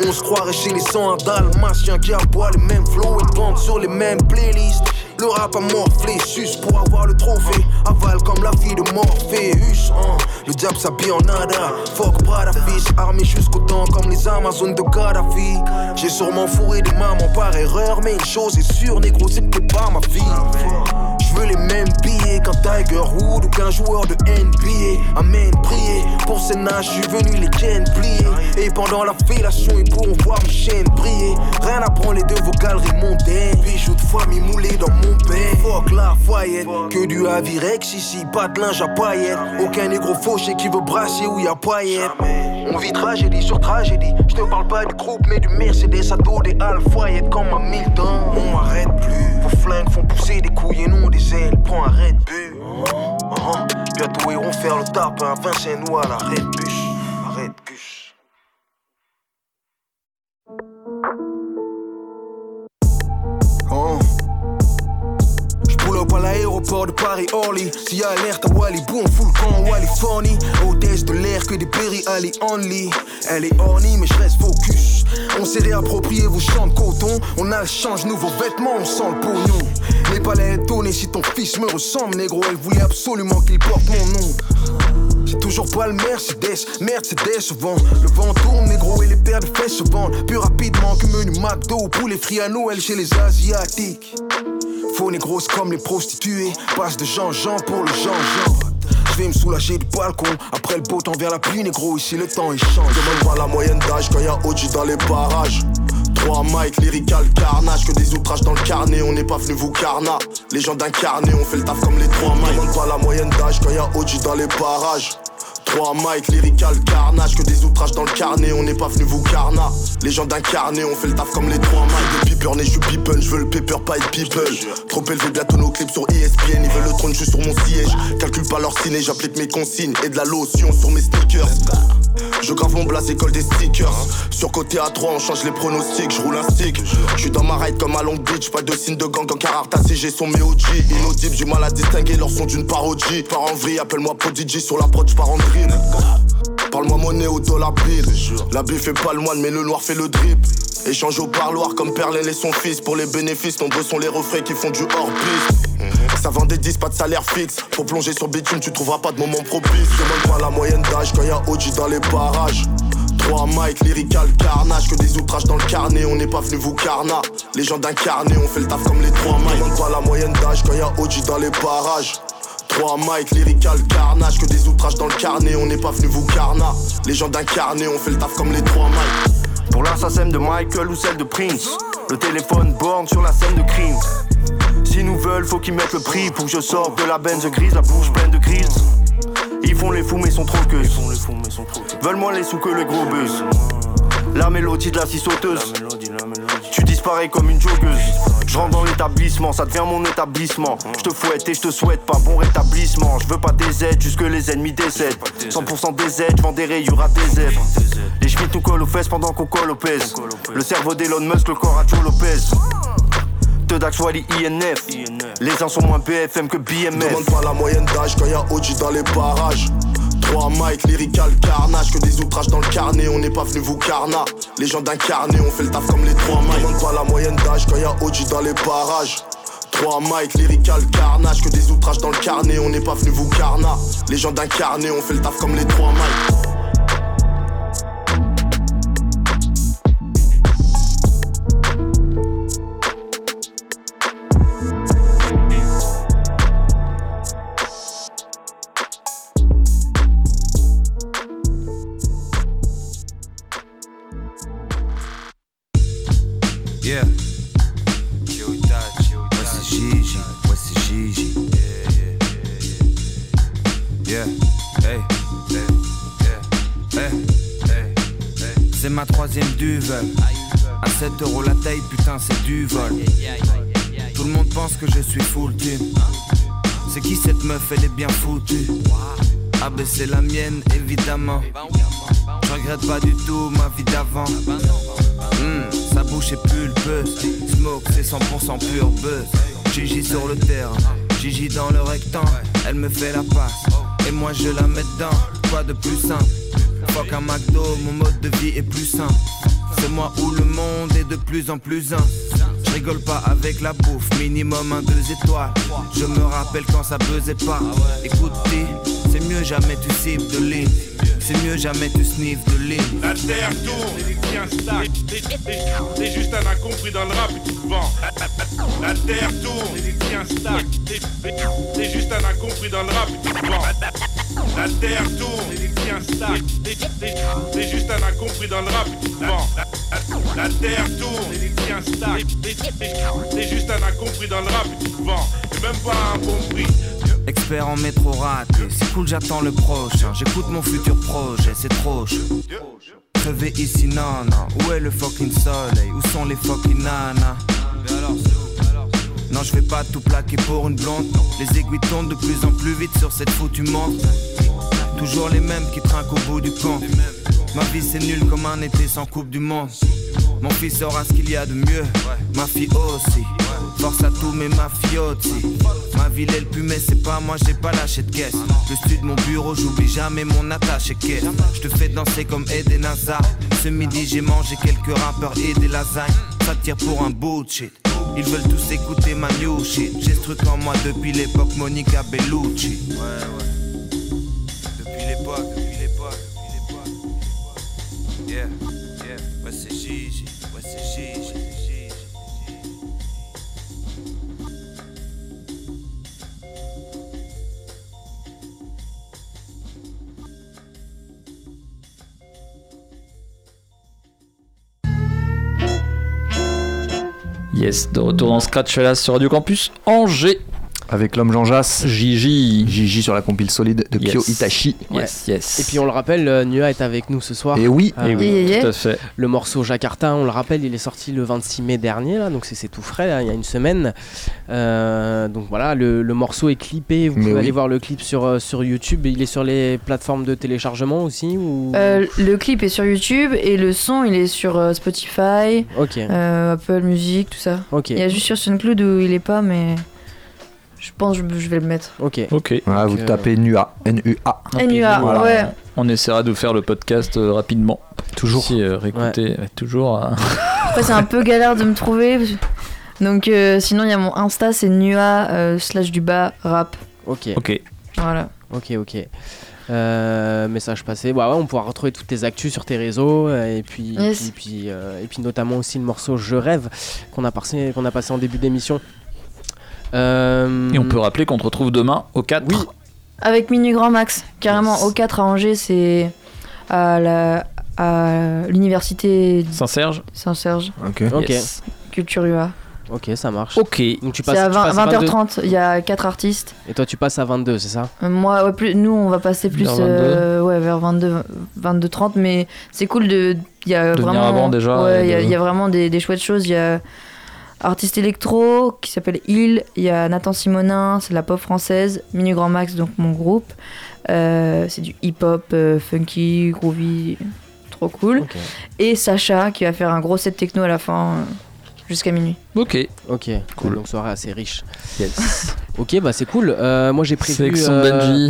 S15: On se croirait chez les 101 dalmatiens qui aboient les mêmes flows et vendent sur les mêmes playlists. Le rap a morflé, sus pour avoir le trophée. Aval comme la fille de Morpheus. hein. Le diable s'habille en nada. Fuck Prada fils, armé jusqu'aux dents comme les Amazones de Gaddafi. J'ai sûrement fourré des mamans par erreur, mais une chose est sûre, négro, t'es pas ma fille. Je veux les mêmes billets qu'un Tiger Wood ou qu'un joueur de NBA. Amen, prier. Pour ces nages, je suis venu les gaines plier. Et pendant la fellation, ils pourront voir mes chaînes briller. Rien à prendre les deux vos galeries mondaines. Bijoux de famille moulés dans mon père. Fuck la foyette. Que du Avirex ici, pas de linge à paillettes. Aucun négro fauché qui veut brasser où y a paillettes. On vit tragédie sur tragédie. Je te parle pas du groupe, mais du Mercedes à dos des Alphayettes comme à Milton. On m'arrête plus. Vos flingues font pousser des couilles et non des ailes. Prends un Red Bull. Ah, ah. Bientôt ils vont faire le tapin. Vincennes ou à la Red Bus. Up à l'aéroport de Paris-Orly. S'il y a alerte à Wally, boum, full camp Californie. Hôtesse de l'air que des Perry Ali only. Elle est ornie, mais je reste focus. On s'est réapproprié vos champs de coton. On a le change, nouveaux vêtements, on sent le pognon. Les palais étonnés si ton fils me ressemble, négro. Elle voulait absolument qu'il porte mon nom. J'ai toujours pas le Mercedes, merde c'est décevant Le vent tourne négro et les paires de fesses se vendent Plus rapidement que menu McDo pour les frits à Noël chez les Asiatiques Faux négro c'est comme les prostituées Passe de Jean-Jean pour le Jean-Jean je vais me soulager du balcon Après le beau temps vers la pluie négro Ici le temps il change
S16: Demande pas la moyenne d'âge quand y'a OG dans les parages 3 Mike, lyrical carnage, que des outrages dans le carnet, on n'est pas venu vous carna. Les gens d'incarner, on fait le taf comme les 3 Mike. Demande pas la moyenne d'âge quand y'a OG dans les parages. 3 Mike, lyrical carnage, que des outrages dans le carnet, on n'est pas venu vous carna. Les gens d'incarner, on fait le taf comme les 3 Mike. De Piper, né, je people, je veux le paper, pas être people. Trop élevé, bientôt nos clips sur ESPN, ils veulent le trône, je suis sur mon siège. Calcule pas leur ciné, j'applique mes consignes et de la lotion sur mes sneakers. Je grave mon blaze, école des stickers. Sur côté A3, on change les pronostics, je roule un stick. Je suis dans ma ride comme à Long Beach, pas de signe de gang en caractère, CG son méoji. Inaudible, j'ai mal à distinguer leur son d'une parodie. Par en vrille, appelle-moi Prodigy sur la prod, j'pars en Parle-moi monnaie au dollar bill. La bille fait pas le moine, mais le noir fait le drip. Échange au parloir comme Perlin et son fils. Pour les bénéfices, nombreux sont les refrains qui font du hors-piste. Ça vend des 10, pas de salaire fixe. Pour plonger sur bitume, tu trouveras pas de moment propice. Demande pas la moyenne d'âge quand y'a OG dans les parages. 3 Mike, lyrical carnage, que des outrages dans le carnet, on n'est pas venu vous carna. Les gens d'incarner, on fait le taf comme les 3 Mike. Demande pas la moyenne d'âge quand y'a OG dans les parages. 3 Mike, lyrical carnage, que des outrages dans le carnet, on n'est pas venu vous carna. Les gens d'incarner, on fait le taf comme les 3 Mike.
S17: Pour l'assassin de Michael ou celle de Prince, le téléphone borne sur la scène de crime. S'ils nous veulent, faut qu'ils mettent le prix pour que je sorte de la benze grise, la bouche pleine de grises. Ils font les fous mais sont trop queues. Veulent moins les sous que le gros buzz. La mélodie de la scie sauteuse. Tu disparais comme une joggeuse. Je rentre dans l'établissement, ça devient mon établissement. Je te fouette et je te souhaite pas bon rétablissement. Je veux pas des aides, jusque les ennemis décèdent. 100% des aides, je vends des rayures à des aides. Les schmitts nous collent aux fesses pendant qu'on colle au pèse. Le cerveau d'Elon Musk, le corps à Joe Lopez. De Dax Wally INF. Les uns sont moins BFM que BMF.
S16: Demande pas la moyenne d'âge quand y'a OG dans les parages. 3 Mike, lyrical carnage, que des outrages dans le carnet, on n'est pas venu vous carna. Les gens d'incarner, on fait le taf comme les 3 Mike. Demande pas la moyenne d'âge quand y'a OG dans les parages. 3 Mike, lyrical carnage, que des outrages dans le carnet, on n'est pas venu vous carna. Les gens d'incarner, on fait le taf comme les 3 Mike.
S18: 7 euros la taille, putain, c'est du vol. Tout le monde pense que je suis full team. C'est qui cette meuf, elle est bien foutue. Ah, ben c'est la mienne, évidemment. Je regrette pas du tout ma vie d'avant. Hmm, sa bouche est pulpeuse. Smoke, c'est 100% pur buzz. Gigi sur le terrain, Gigi dans le rectangle. Elle me fait la passe, et moi je la mets dedans. Quoi de plus simple? Fuck un McDo, mon mode de vie est plus sain. C'est moi où le monde est de plus en plus un. Je rigole pas avec la bouffe, minimum un deux étoiles. Je me rappelle quand ça pesait pas. Écoute, c'est mieux jamais tu cibles de ligne. C'est mieux jamais tu sniffes de ligne.
S19: La terre tourne. T'es- juste un incompris dans le rap et tu te vends. La, terre tourne T'es juste un incompris dans le rap et tu te vends. La terre tourne et les tiens stack. T'es juste un incompris dans le rap et tu te vends. La, la- la terre tourne et les tiens stack. T'es juste un incompris dans le rap et tu te vends. Et même pas un bon prix.
S18: Expert en métro raté, c'est cool, j'attends le prochain. J'écoute mon futur projet, c'est trop chaud. Crever ici, non, non. Où est le fucking soleil? Où sont les fucking nanas? Non, je vais pas tout plaquer pour une blonde. Les aiguilles tournent de plus en plus vite sur cette foutue montre. Toujours les mêmes qui trinquent au bout du compte. Ma vie c'est nul comme un été sans coupe du monde. Mon fils saura ce qu'il y a de mieux. Ma fille aussi. Force à tous mes mafiosi. Ma ville est le plus mais c'est pas moi, j'ai pas lâché de caisse. Le stud de mon bureau, j'oublie jamais mon attache et caisse. Je te fais danser comme Eden Hazard. Ce midi j'ai mangé quelques rappeurs et des lasagnes. Ça tire pour un bullshit. Ils veulent tous écouter ma new. J'ai ce truc en moi depuis l'époque Monica Bellucci.
S7: Yes, de retour dans Scratch là sur Radio Campus Angers.
S8: Avec l'homme Jean Jass.
S7: Gigi.
S8: Gigi sur la compile solide de Kyo
S7: Yes.
S8: Itachi.
S7: Yes, yes.
S9: Et puis on le rappelle, euh, Nua est avec nous ce soir.
S8: Et oui.
S9: Euh,
S8: Et oui,
S10: yeah.
S7: tout à fait.
S9: Le morceau Jakarta, on le rappelle, il est sorti le 26 mai dernier, là, donc c'est c'est tout frais, là, il y a une semaine. Euh, donc voilà, le, le morceau est clippé, vous
S8: Mais
S9: pouvez
S8: oui.
S9: aller voir le clip sur, euh, sur YouTube. Il est sur les plateformes de téléchargement aussi ou...
S10: Euh, le clip est sur YouTube et le son il est sur euh, Spotify,
S9: Ok.
S10: euh, Apple Music, tout ça.
S9: Ok.
S10: Il y a juste sur SoundCloud où il est pas, mais je pense que je vais le mettre.
S9: Ok.
S7: Ok.
S8: Voilà, vous
S9: euh,
S8: tapez NUA. N-U-A.
S10: NUA,
S8: Voilà.
S10: ouais.
S7: On essaiera de faire le podcast euh, rapidement.
S8: Toujours.
S7: Si, euh, réécouter, ouais, toujours. euh,
S10: Après c'est un peu galère de me trouver. Donc euh, sinon il y a mon Insta, c'est Nua euh, slash du bas rap.
S9: Ok.
S7: Ok.
S10: Voilà.
S9: Ok, ok. Euh, message passé. Bah ouais, on pourra retrouver toutes tes actus sur tes réseaux euh, et puis,
S10: Yes.
S9: et puis, euh, et puis notamment aussi le morceau Je rêve qu'on a passé qu'on a passé en début d'émission. Euh,
S7: Et on peut rappeler qu'on te retrouve demain au 4.
S9: Oui.
S10: Avec Minu Grand Max, carrément au 4 à Angers, c'est à la à l'université
S7: Saint-Serge
S10: Saint-Serge.
S8: Ok.
S9: Ok.
S7: Yes.
S10: Culture UA.
S9: Ok, ça marche.
S7: Ok.
S9: Donc tu passes,
S10: à
S9: tu
S10: 20
S9: passes à 22.
S10: 20h30, il y a 4 artistes.
S9: Et toi tu passes à 22, c'est ça?
S10: Euh, Moi, ouais, plus, nous, on va passer plus
S7: Vers 22.
S10: euh, ouais, vers 22, 22 30, mais c'est cool de. Il y a
S7: De
S10: vraiment,
S7: avant déjà
S10: Ouais, il y a-
S7: de-
S10: y, a vraiment des, des chouettes choses. Il y a artiste électro qui s'appelle Il. Il y a Nathan Simonin, c'est la pop française. Minu Grand Max, donc mon groupe. Euh, c'est du hip-hop, euh, funky, groovy, trop cool. Et Sacha qui va faire un gros set techno à la fin, jusqu'à minuit.
S7: Ok.
S9: Ok,
S7: Cool.
S9: Donc soirée assez riche.
S7: Yes.
S9: Ok, bah c'est cool. Euh, moi j'ai prévu.
S7: Sélection
S9: euh,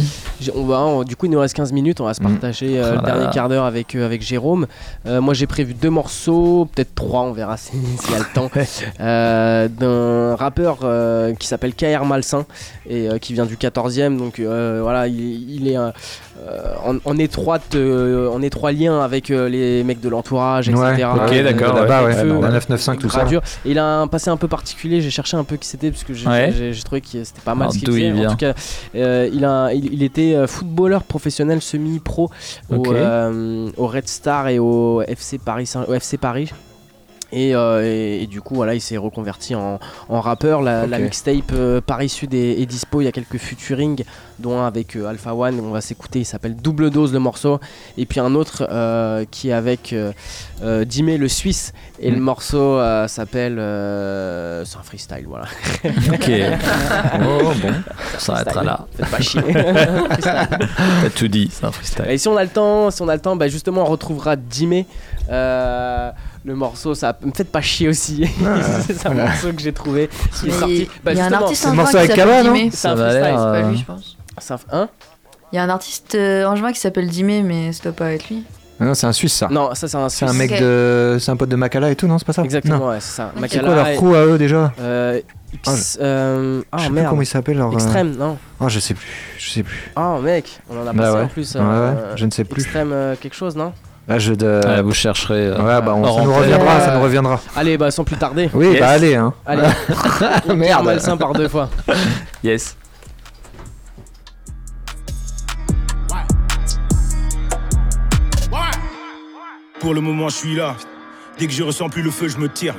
S9: on va, on- du coup, il nous reste 15 minutes. On va se
S8: Mm.
S9: partager euh, le dernier quart d'heure avec, euh, avec Jérôme. Euh, moi j'ai prévu deux morceaux, peut-être trois, on verra si- s'il y a le temps. Euh, D'un rappeur euh, qui s'appelle KR Malsain et euh, qui vient du 14e. Donc euh, voilà, il, il est en, en étroite, euh, en étroit lien avec euh, les mecs de l'entourage, etc.
S8: Ouais,
S7: Ok, d'accord,
S8: Là-bas,
S9: ouais.
S8: ouais.
S9: Feu,
S8: La
S9: ouais.
S8: 995, tout ça.
S9: Et il a un passé un peu particulier. J'ai cherché un peu qui c'était parce que j'ai
S7: Ouais.
S9: trouvé que c'était pas mal
S7: Alors,
S9: ce qu'il faisait.
S7: il
S9: En tout cas, euh, il, a, il, il était euh, footballeur professionnel semi-pro au,
S7: Ok.
S9: euh, au Red Star et au FC Paris. Au FC Paris. Et, euh, et- et du coup, voilà, il s'est reconverti en, en rappeur. La, mixtape euh, Paris Sud est, est dispo. Il y a quelques featuring, dont un avec euh, Alpha One. On va s'écouter. Il s'appelle Double Dose le morceau. Et puis un autre euh, qui est avec Dimé le Suisse. Et le
S8: Mm.
S9: morceau s'appelle. c'est un freestyle, voilà.
S7: Ok. oh bon. On s'arrêtera là.
S9: Faites pas chier.
S7: T'as tout dit, c'est un freestyle.
S9: Et si on a le temps, si on a le temps, bah justement on retrouvera Dimé. Euh, le morceau, ça me faites pas chier aussi. c'est un morceau que j'ai trouvé est
S10: il y a un
S9: justement,
S10: artiste angevin
S8: morceau
S10: qui
S8: avec
S10: s'appelle
S8: Kaba, non
S10: Dimé.
S9: c'est un freestyle.
S10: C'est pas
S7: Euh,
S10: lui, je pense.
S9: c'est un- hein
S10: Il y a un artiste euh, angevin qui s'appelle Dimé, mais ça doit pas être lui.
S8: Ah Non, c'est un Suisse, ça.
S9: Non, ça c'est un.
S8: C'est un
S9: Suisse.
S8: mec de. C'est un pote de Makala et tout, non C'est pas ça
S9: Exactement,
S8: Non.
S9: ouais, c'est ça.
S10: Ok.
S8: C'est quoi leur
S9: et-
S8: crew à eux déjà
S9: euh, X. euh,
S8: Je
S9: Ah
S8: sais plus
S9: merde.
S8: comment il s'appelle leur. euh,
S9: Extrême, non
S8: Ah, je sais plus. Je sais plus.
S9: Ah mec, on en a
S8: Bah
S9: passé
S8: ouais.
S9: en plus.
S8: Ouais,
S9: euh,
S8: ouais, je ne sais plus.
S9: Extrême euh, quelque chose, non?
S8: Là, je de.
S7: Ah, vous chercherez. euh,
S8: Ouais, bah on- ça nous reviendra, ça nous reviendra.
S9: Allez, bah sans plus tarder.
S8: Oui,
S7: Yes.
S8: bah allez, hein.
S9: Allez.
S8: Merde.
S9: Malsain par deux fois.
S7: Yes.
S20: Pour le moment, je suis là. Dès que je ressens plus le feu, je me tire.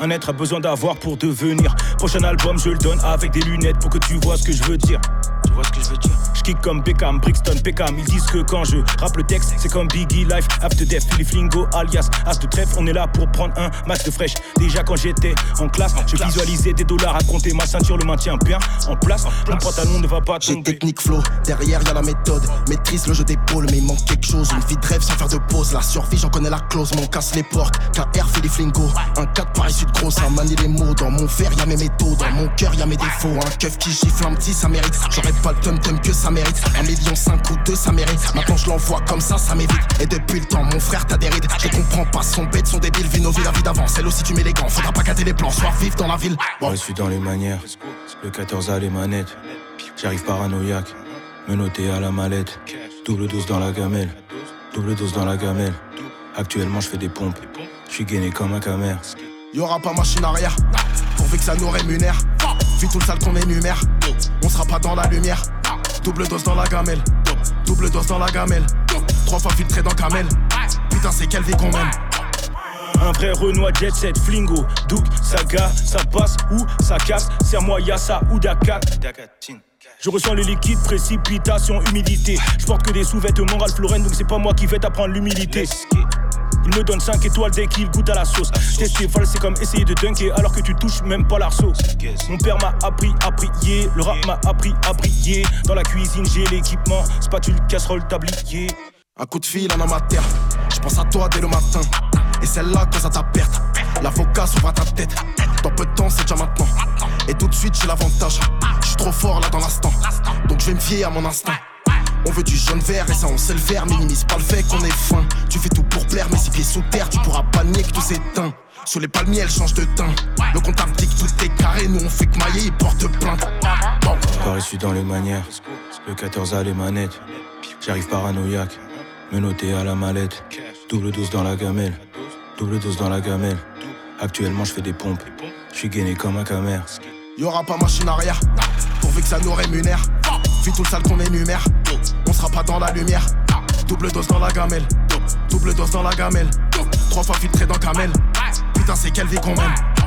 S20: Un être a besoin d'avoir pour devenir. Prochain album, je le donne avec des lunettes pour que tu vois ce que je veux dire. Tu vois ce que je veux dire? Kick comme Beckham, Brixton, Peckham. Ils disent que quand je rappe le texte, c'est comme Biggie Life, After Death, Philly Flingo, alias As de trèfle. On est là pour prendre un match de fraîche. Déjà quand j'étais en classe, je visualisais des dollars à compter. Ma ceinture le maintient bien en place. Mon pantalon ne va pas
S16: J'ai
S20: tomber.
S16: technique flow, derrière y a la méthode. Maîtrise le jeu d'épaule, mais il manque quelque chose. Une vie de rêve sans faire de pause. La survie, j'en connais la clause, mon casse les portes. KR fait des flingos. Un 4 Paris Sud gros, ça manie les mots. Dans mon fer, y a mes métaux. Dans mon cœur, y a mes défauts. Un keuf qui gifle un petit, ça mérite. J'aurais pas le tum tum que ça mérite. Un million cinq ou deux, ça mérite. Maintenant je l'envoie comme ça, ça m'évite. Et depuis le temps, mon frère t'as des rides. Je comprends pas, son bête, son débile. Vie nos la vie d'avant. Celle aussi, tu mets les gants. Faudra pas gâter les plans. Soir vif dans la ville.
S20: Je suis dans les manières. Le 14 a les manettes. J'arrive paranoïaque. Me noter à la mallette. Double dose dans la gamelle. Double dose dans la gamelle. Actuellement, je fais des pompes. Je suis gainé comme un camère.
S16: Y'aura pas machine arrière, pourvu que ça nous rémunère. Vu tout le sale qu'on énumère, on sera pas dans la lumière. Double dose dans la gamelle, double dose dans la gamelle. Trois fois filtré dans Camel, putain c'est quelle vie qu'on mène.
S20: Un vrai Renoir jet set, flingo, Douk, Saga, ça passe ou ça casse. Serre-moi Yassa ou Dakar. Je ressens le liquide, précipitation, humidité. Je porte que des sous-vêtements Ralph Lauren, donc c'est pas moi qui vais t'apprendre l'humilité. Il me donne 5 étoiles dès qu'il goûte à la sauce. Tester c'est comme essayer de dunker alors que tu touches même pas l'arceau. Mon père m'a appris à prier, le rap m'a appris à briller. Dans la cuisine, j'ai l'équipement, spatule, casserole, tablier.
S15: Un coup de fil en amateur, je pense à toi dès le matin. Et celle-là cause à ta perte. L'avocat s'ouvre à ta tête. Dans peu de temps, c'est déjà maintenant. Et tout de suite, j'ai l'avantage. Je suis trop fort là dans l'instant. Donc je vais me fier à mon instinct. On veut du jaune vert et ça on sait le faire. Minimise pas le fait qu'on est fin Tu fais tout pour plaire mais si pieds sous terre tu pourras pas nier que tout s'éteint. Sur les palmiers elle change de teint. Le compte dit tout est carré. Nous on fait que mailler il porte plainte.
S19: Bon. Paris suis dans les manières. Le 14 a les manettes. J'arrive paranoïaque. Menotté à la mallette. Double dose dans la gamelle. Double dose dans la gamelle. Actuellement je fais des pompes. Je suis gainé comme un camère.
S15: Y'aura pas machine arrière. Pourvu que ça nous rémunère. Vu tout le sale qu'on énumère sera pas dans la lumière. Double dose dans la gamelle. Double dose dans la gamelle. Trois fois filtré dans Camel. Putain c'est quelle vie qu'on mène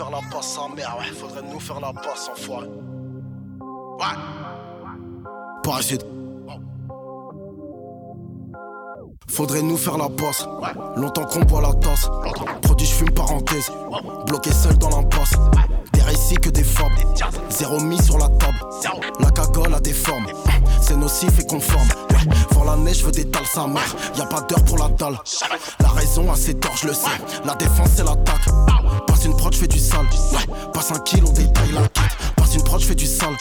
S15: faire la passe en mère, ouais. Faudrait nous faire la passe en foire. Ouais. Parachute. Faudrait nous faire la passe. Longtemps qu'on boit la tasse. Produit, je fume parenthèse. Bloqué seul dans l'impasse. Récits que des fables. Zéro mis sur la table. La cagole a des formes. C'est nocif et conforme. Pour la neige, veux des dalles sa mère. Y a pas d'heure pour la dalle. La raison a ses torts, je le sais. La défense, c'est l'attaque. Passe une prod, je fais du sale. Passe un kill, on détaille la quête. Une prod, je fais du sale.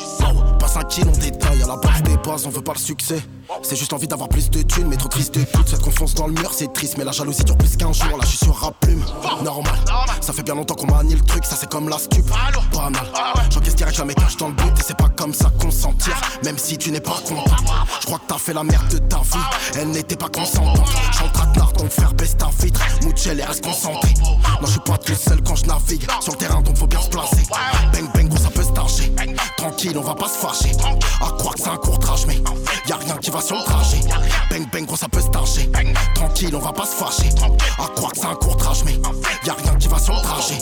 S15: Passe un kill, on détaille. À la base des bases, on veut pas le succès. C'est juste envie d'avoir plus de thunes, mais trop triste de tout. Cette confiance dans le mur, c'est triste. Mais la jalousie dure plus qu'un jour. Là, je suis sur rap plume. Normal. Ça fait bien longtemps qu'on manie le truc. Ça, c'est comme la stup. Banal. J'encaisse direct, jamais cache dans le but. Et c'est pas comme ça qu'on s'en tire. Même si tu n'es pas content. Je crois que t'as fait la merde de ta vie. Elle n'était pas consentante. Traquenard, ton frère baisse ta vitre. Mouchel et reste concentré. Non, je suis pas tout seul quand je navigue. Sur le terrain, donc faut bien se placer. Bang bang, gros, ça peut se Tranquille, on va pas se fâcher. À croire que c'est un courtrage, mais y a rien qui va sur le trajet. Bang bang, gros, ça peut se targer. Tranquille, on va pas se fâcher. À croire que c'est un courtrage, mais y a rien qui va sur le trajet.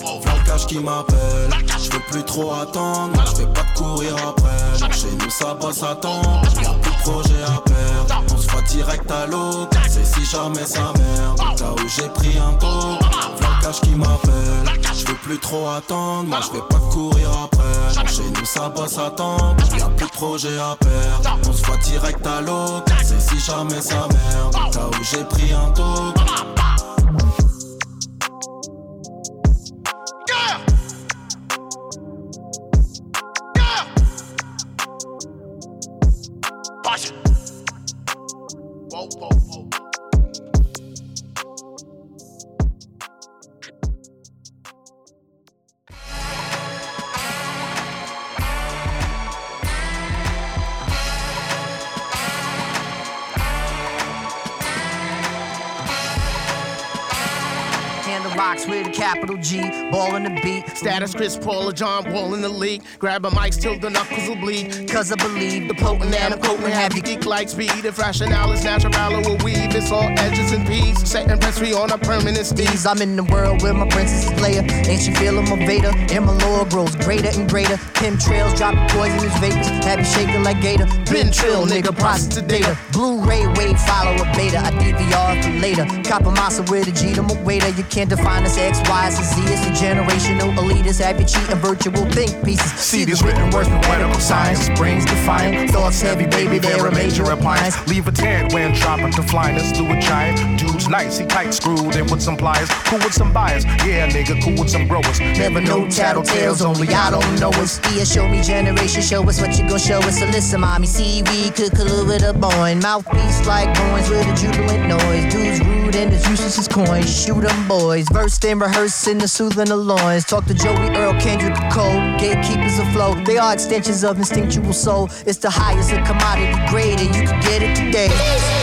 S19: V'là qui m'appelle. Je veux plus trop attendre. Je vais pas courir après. Chez nous, ça bosse à temps. Y'a plus de projet à perdre. Direct à l'eau. C'est si jamais sa merde. Là où j'ai pris un tour. V'là qui m'appelle. Je veux plus trop attendre. Moi, je vais pas courir après. Chez nous, ça bosse à temps. Y'a plus de projet à perdre. On se voit direct à l'eau. C'est si jamais sa merde. Là où j'ai pris un tour.
S21: Status Chris Paul or John Wall in the league. Grab a mic till the knuckles will bleed. Cause I believe the potent and I'm potent have you geek like speed. If rationale is natural or will weave, it's all edges and peas. Setting press free on a permanent steez. I'm in the world where my princess is Leia. Ain't she feeling my Vader? And my lore grows greater and greater. Kim trails dropping poisonous vapors. Have you shaking like Gator. Been trill, nigga, process data. Blu-ray wave, follow a beta. I DVR for later. Copper massa with a G to my waiter. You can't define us X, Y, and Z. It's a generational elitist. Have you cheating virtual think pieces. See these written words from medical science. Brains defiant. Thoughts heavy, baby, they're a major appliance.
S22: Leave a tan when dropping to flying. Do a giant. Dude's nice, he tight screwed in with some pliers. Cool with some buyers. Yeah, nigga, cool with some growers.
S21: Never know tattletales, only I don't know us. Yeah, show me generation, show us what you gon' show us. So listen, mommy, see we cook a little bit of boin. Mouthpiece like coins with a jubilant noise. Dudes rude and as useless as coins. Shoot 'em boys, versed in the soothing of loins. Talk to Joey Earl, Kendrick Cole, gatekeepers flow. They are extensions of instinctual soul. It's the highest of commodity grade, and you can get it today.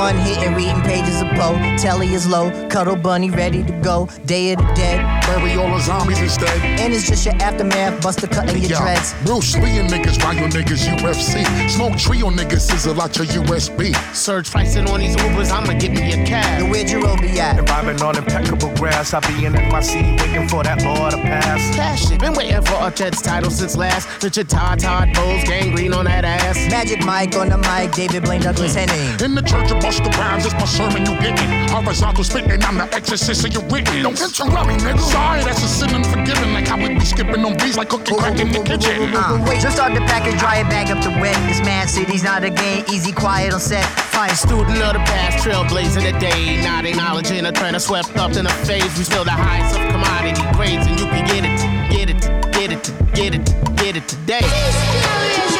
S21: One hit and reading pages of Poe. Telly is low, cuddle bunny ready to go. Day of the dead.
S23: Bury all the zombies instead.
S21: And it's just your aftermath, buster cutting your
S23: Yo,
S21: dreads.
S23: Bruce Lee and niggas, Ryo niggas, UFC. Smoke tree on niggas, sizzle out your USB.
S24: Surge pricing on these Ubers, I'ma give me a cab.
S21: Where'd your road be at?
S22: Vibing on impeccable grass, I'll be in my seat waiting for that law to pass.
S24: Cash it, been waiting for a Jets title since last. Richard Todd, Todd Bowles, gangrene on that ass.
S21: Magic Mike on the mic, David Blaine Douglas mm. Henning.
S23: In the church of Busta Rhymes, it's my sermon you getting. Horizontal spitting, I'm the exorcist of your written. Don't interrupt me, nigga. Sorry, that's a sin unforgiven. Like how we be skipping on beats like cooking crack in the kitchen.
S21: Uh, wait, just start the package, dry it back up the wet. This man city's not a game, easy, quiet on set.
S24: Fine student of the past, trailblazing the day. Not acknowledging a trend swept up in a phase. We still the highest of commodity grades, and you can get it, get it, get it, get it, get it today.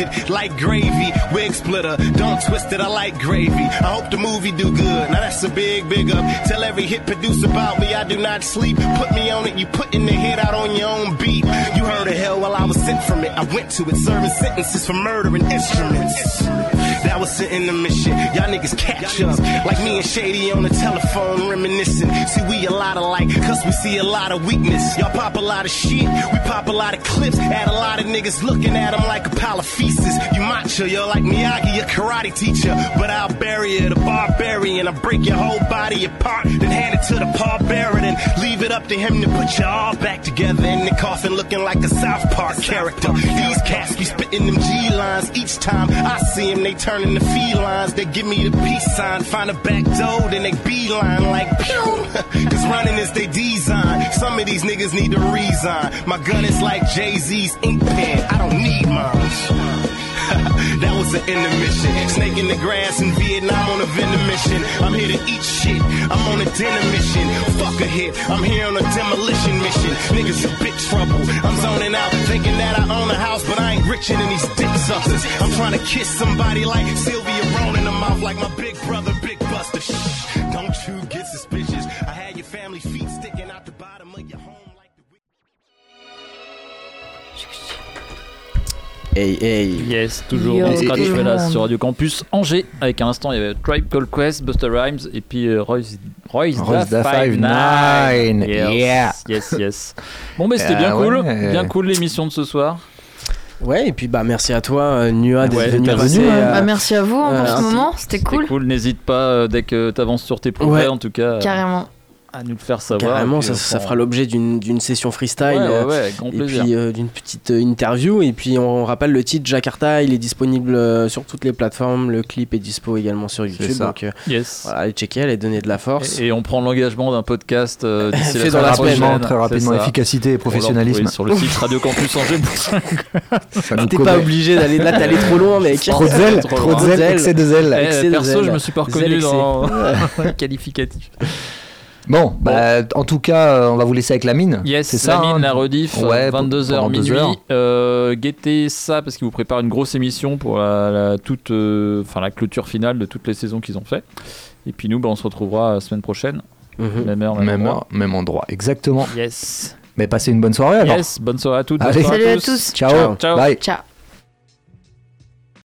S25: typecasted like gravy. Wig splitter, don't twist it, I like gravy. I hope the movie do good. Now that's a big, big up. Tell every hit producer about me, I do not sleep. Put me on it, you putting the hit out on your own beat. From it. I went to it, serving sentences for murdering instruments. That was sitting the mission. Y'all niggas catch up. Like me and Shady on the telephone reminiscing. See, we a lot alike, cause we see a lot of weakness. Y'all pop a lot of shit, we pop a lot of clips. Add a lot of niggas looking at them like a pile of feces. You macho, you're like Miyagi, a karate teacher. But I'll bury it barbarian. I break your whole body apart, then hand it to the barbarian. Leave it up to him to put you all back together in the coffin looking like a South Park character. These cats be spitting them G lines each time I see them, they turn into felines. They give me the peace sign, find a back door, then they beeline like pew. Cause running is they design. Some of these niggas need to resign. My gun is like Jay Z's ink pen, I don't need mine. Was an intermission. Snake in the grass in Vietnam on a vendor mission. I'm here to eat shit. I'm on a dinner mission. Fuck a hit. I'm here on a demolition mission. Niggas in big trouble. I'm zoning out, thinking that I own a house, but I ain't richer than these dick suckers. I'm trying to kiss somebody like Sylvia Rowan in the mouth, like my big brother, Big Buster. Shh,
S7: Hey hey Yes, toujours
S10: Yo,
S7: on scratch là
S10: monde.
S7: sur Radio Campus Angers. Avec un instant, il y avait Tribe Called Quest, Buster Rhymes et puis euh, Royce, Royce,
S8: Royce
S7: da
S8: da
S7: 59.
S8: 59.
S7: Yes,
S8: Yeah.
S7: yes, yes. Bon, mais c'était
S8: Euh,
S7: bien cool.
S8: ouais.
S7: Bien cool l'émission de ce soir.
S9: Ouais, et puis bah merci à toi, euh, Nua, d'être
S7: Ouais,
S9: venu passer, euh,
S10: Bah, merci à vous hein,
S9: euh,
S10: pour ce moment, c'était cool.
S7: Cool, n'hésite pas euh, dès que t'avances sur tes projets
S9: Ouais.
S7: en tout cas. euh,
S10: Carrément.
S7: À nous le faire savoir.
S9: Carrément, ça,
S7: prend-
S9: fera l'objet d'une session freestyle.
S7: Ouais, ouais,
S9: euh,
S7: ouais, avec grand
S9: et
S7: plaisir.
S9: puis euh, d'une petite euh, interview. Et puis on, rappelle le titre Jakarta, il est disponible euh, sur toutes les plateformes. Le clip est dispo également sur YouTube. Donc euh,
S7: Yes.
S9: voilà, allez checker, allez donner de la force.
S7: Et, et on prend l'engagement d'un podcast euh, d'ici
S9: Fait
S7: la
S9: dans la
S7: semaine prochaine.
S8: Très rapidement, efficacité et professionnalisme.
S7: Sur le site Radio Campus Angers.
S9: T'es pas obligé d'aller là, t'es allé trop loin, mec.
S8: Trop de zèle, trop de zèle, excès de zèle.
S7: Eh,
S9: Excès de
S7: perso, je me suis pas reconnu dans le qualificatif.
S8: Bon, bah, en tout cas, euh, on va vous laisser avec la mine.
S7: Yes,
S8: c'est
S7: la
S8: ça.
S7: mine,
S8: hein
S7: la rediff,
S8: Ouais,
S7: 22h
S8: pendant deux
S7: minuit.
S8: heures.
S7: Euh, guettez ça parce qu'ils vous préparent une grosse émission pour la, la toute, euh, enfin la clôture finale de toutes les saisons qu'ils ont fait. Et puis nous, bah, on se retrouvera la semaine prochaine.
S9: Mhm.
S7: Même heure, même,
S8: Même
S7: endroit.
S8: heure, même endroit, exactement.
S7: Yes.
S8: Mais passez une bonne soirée alors.
S7: Yes, bonne soirée à toutes.
S8: Allez.
S7: soirée
S10: Salut à tous.
S8: Ciao.
S7: Ciao.
S8: Bye.
S10: Ciao.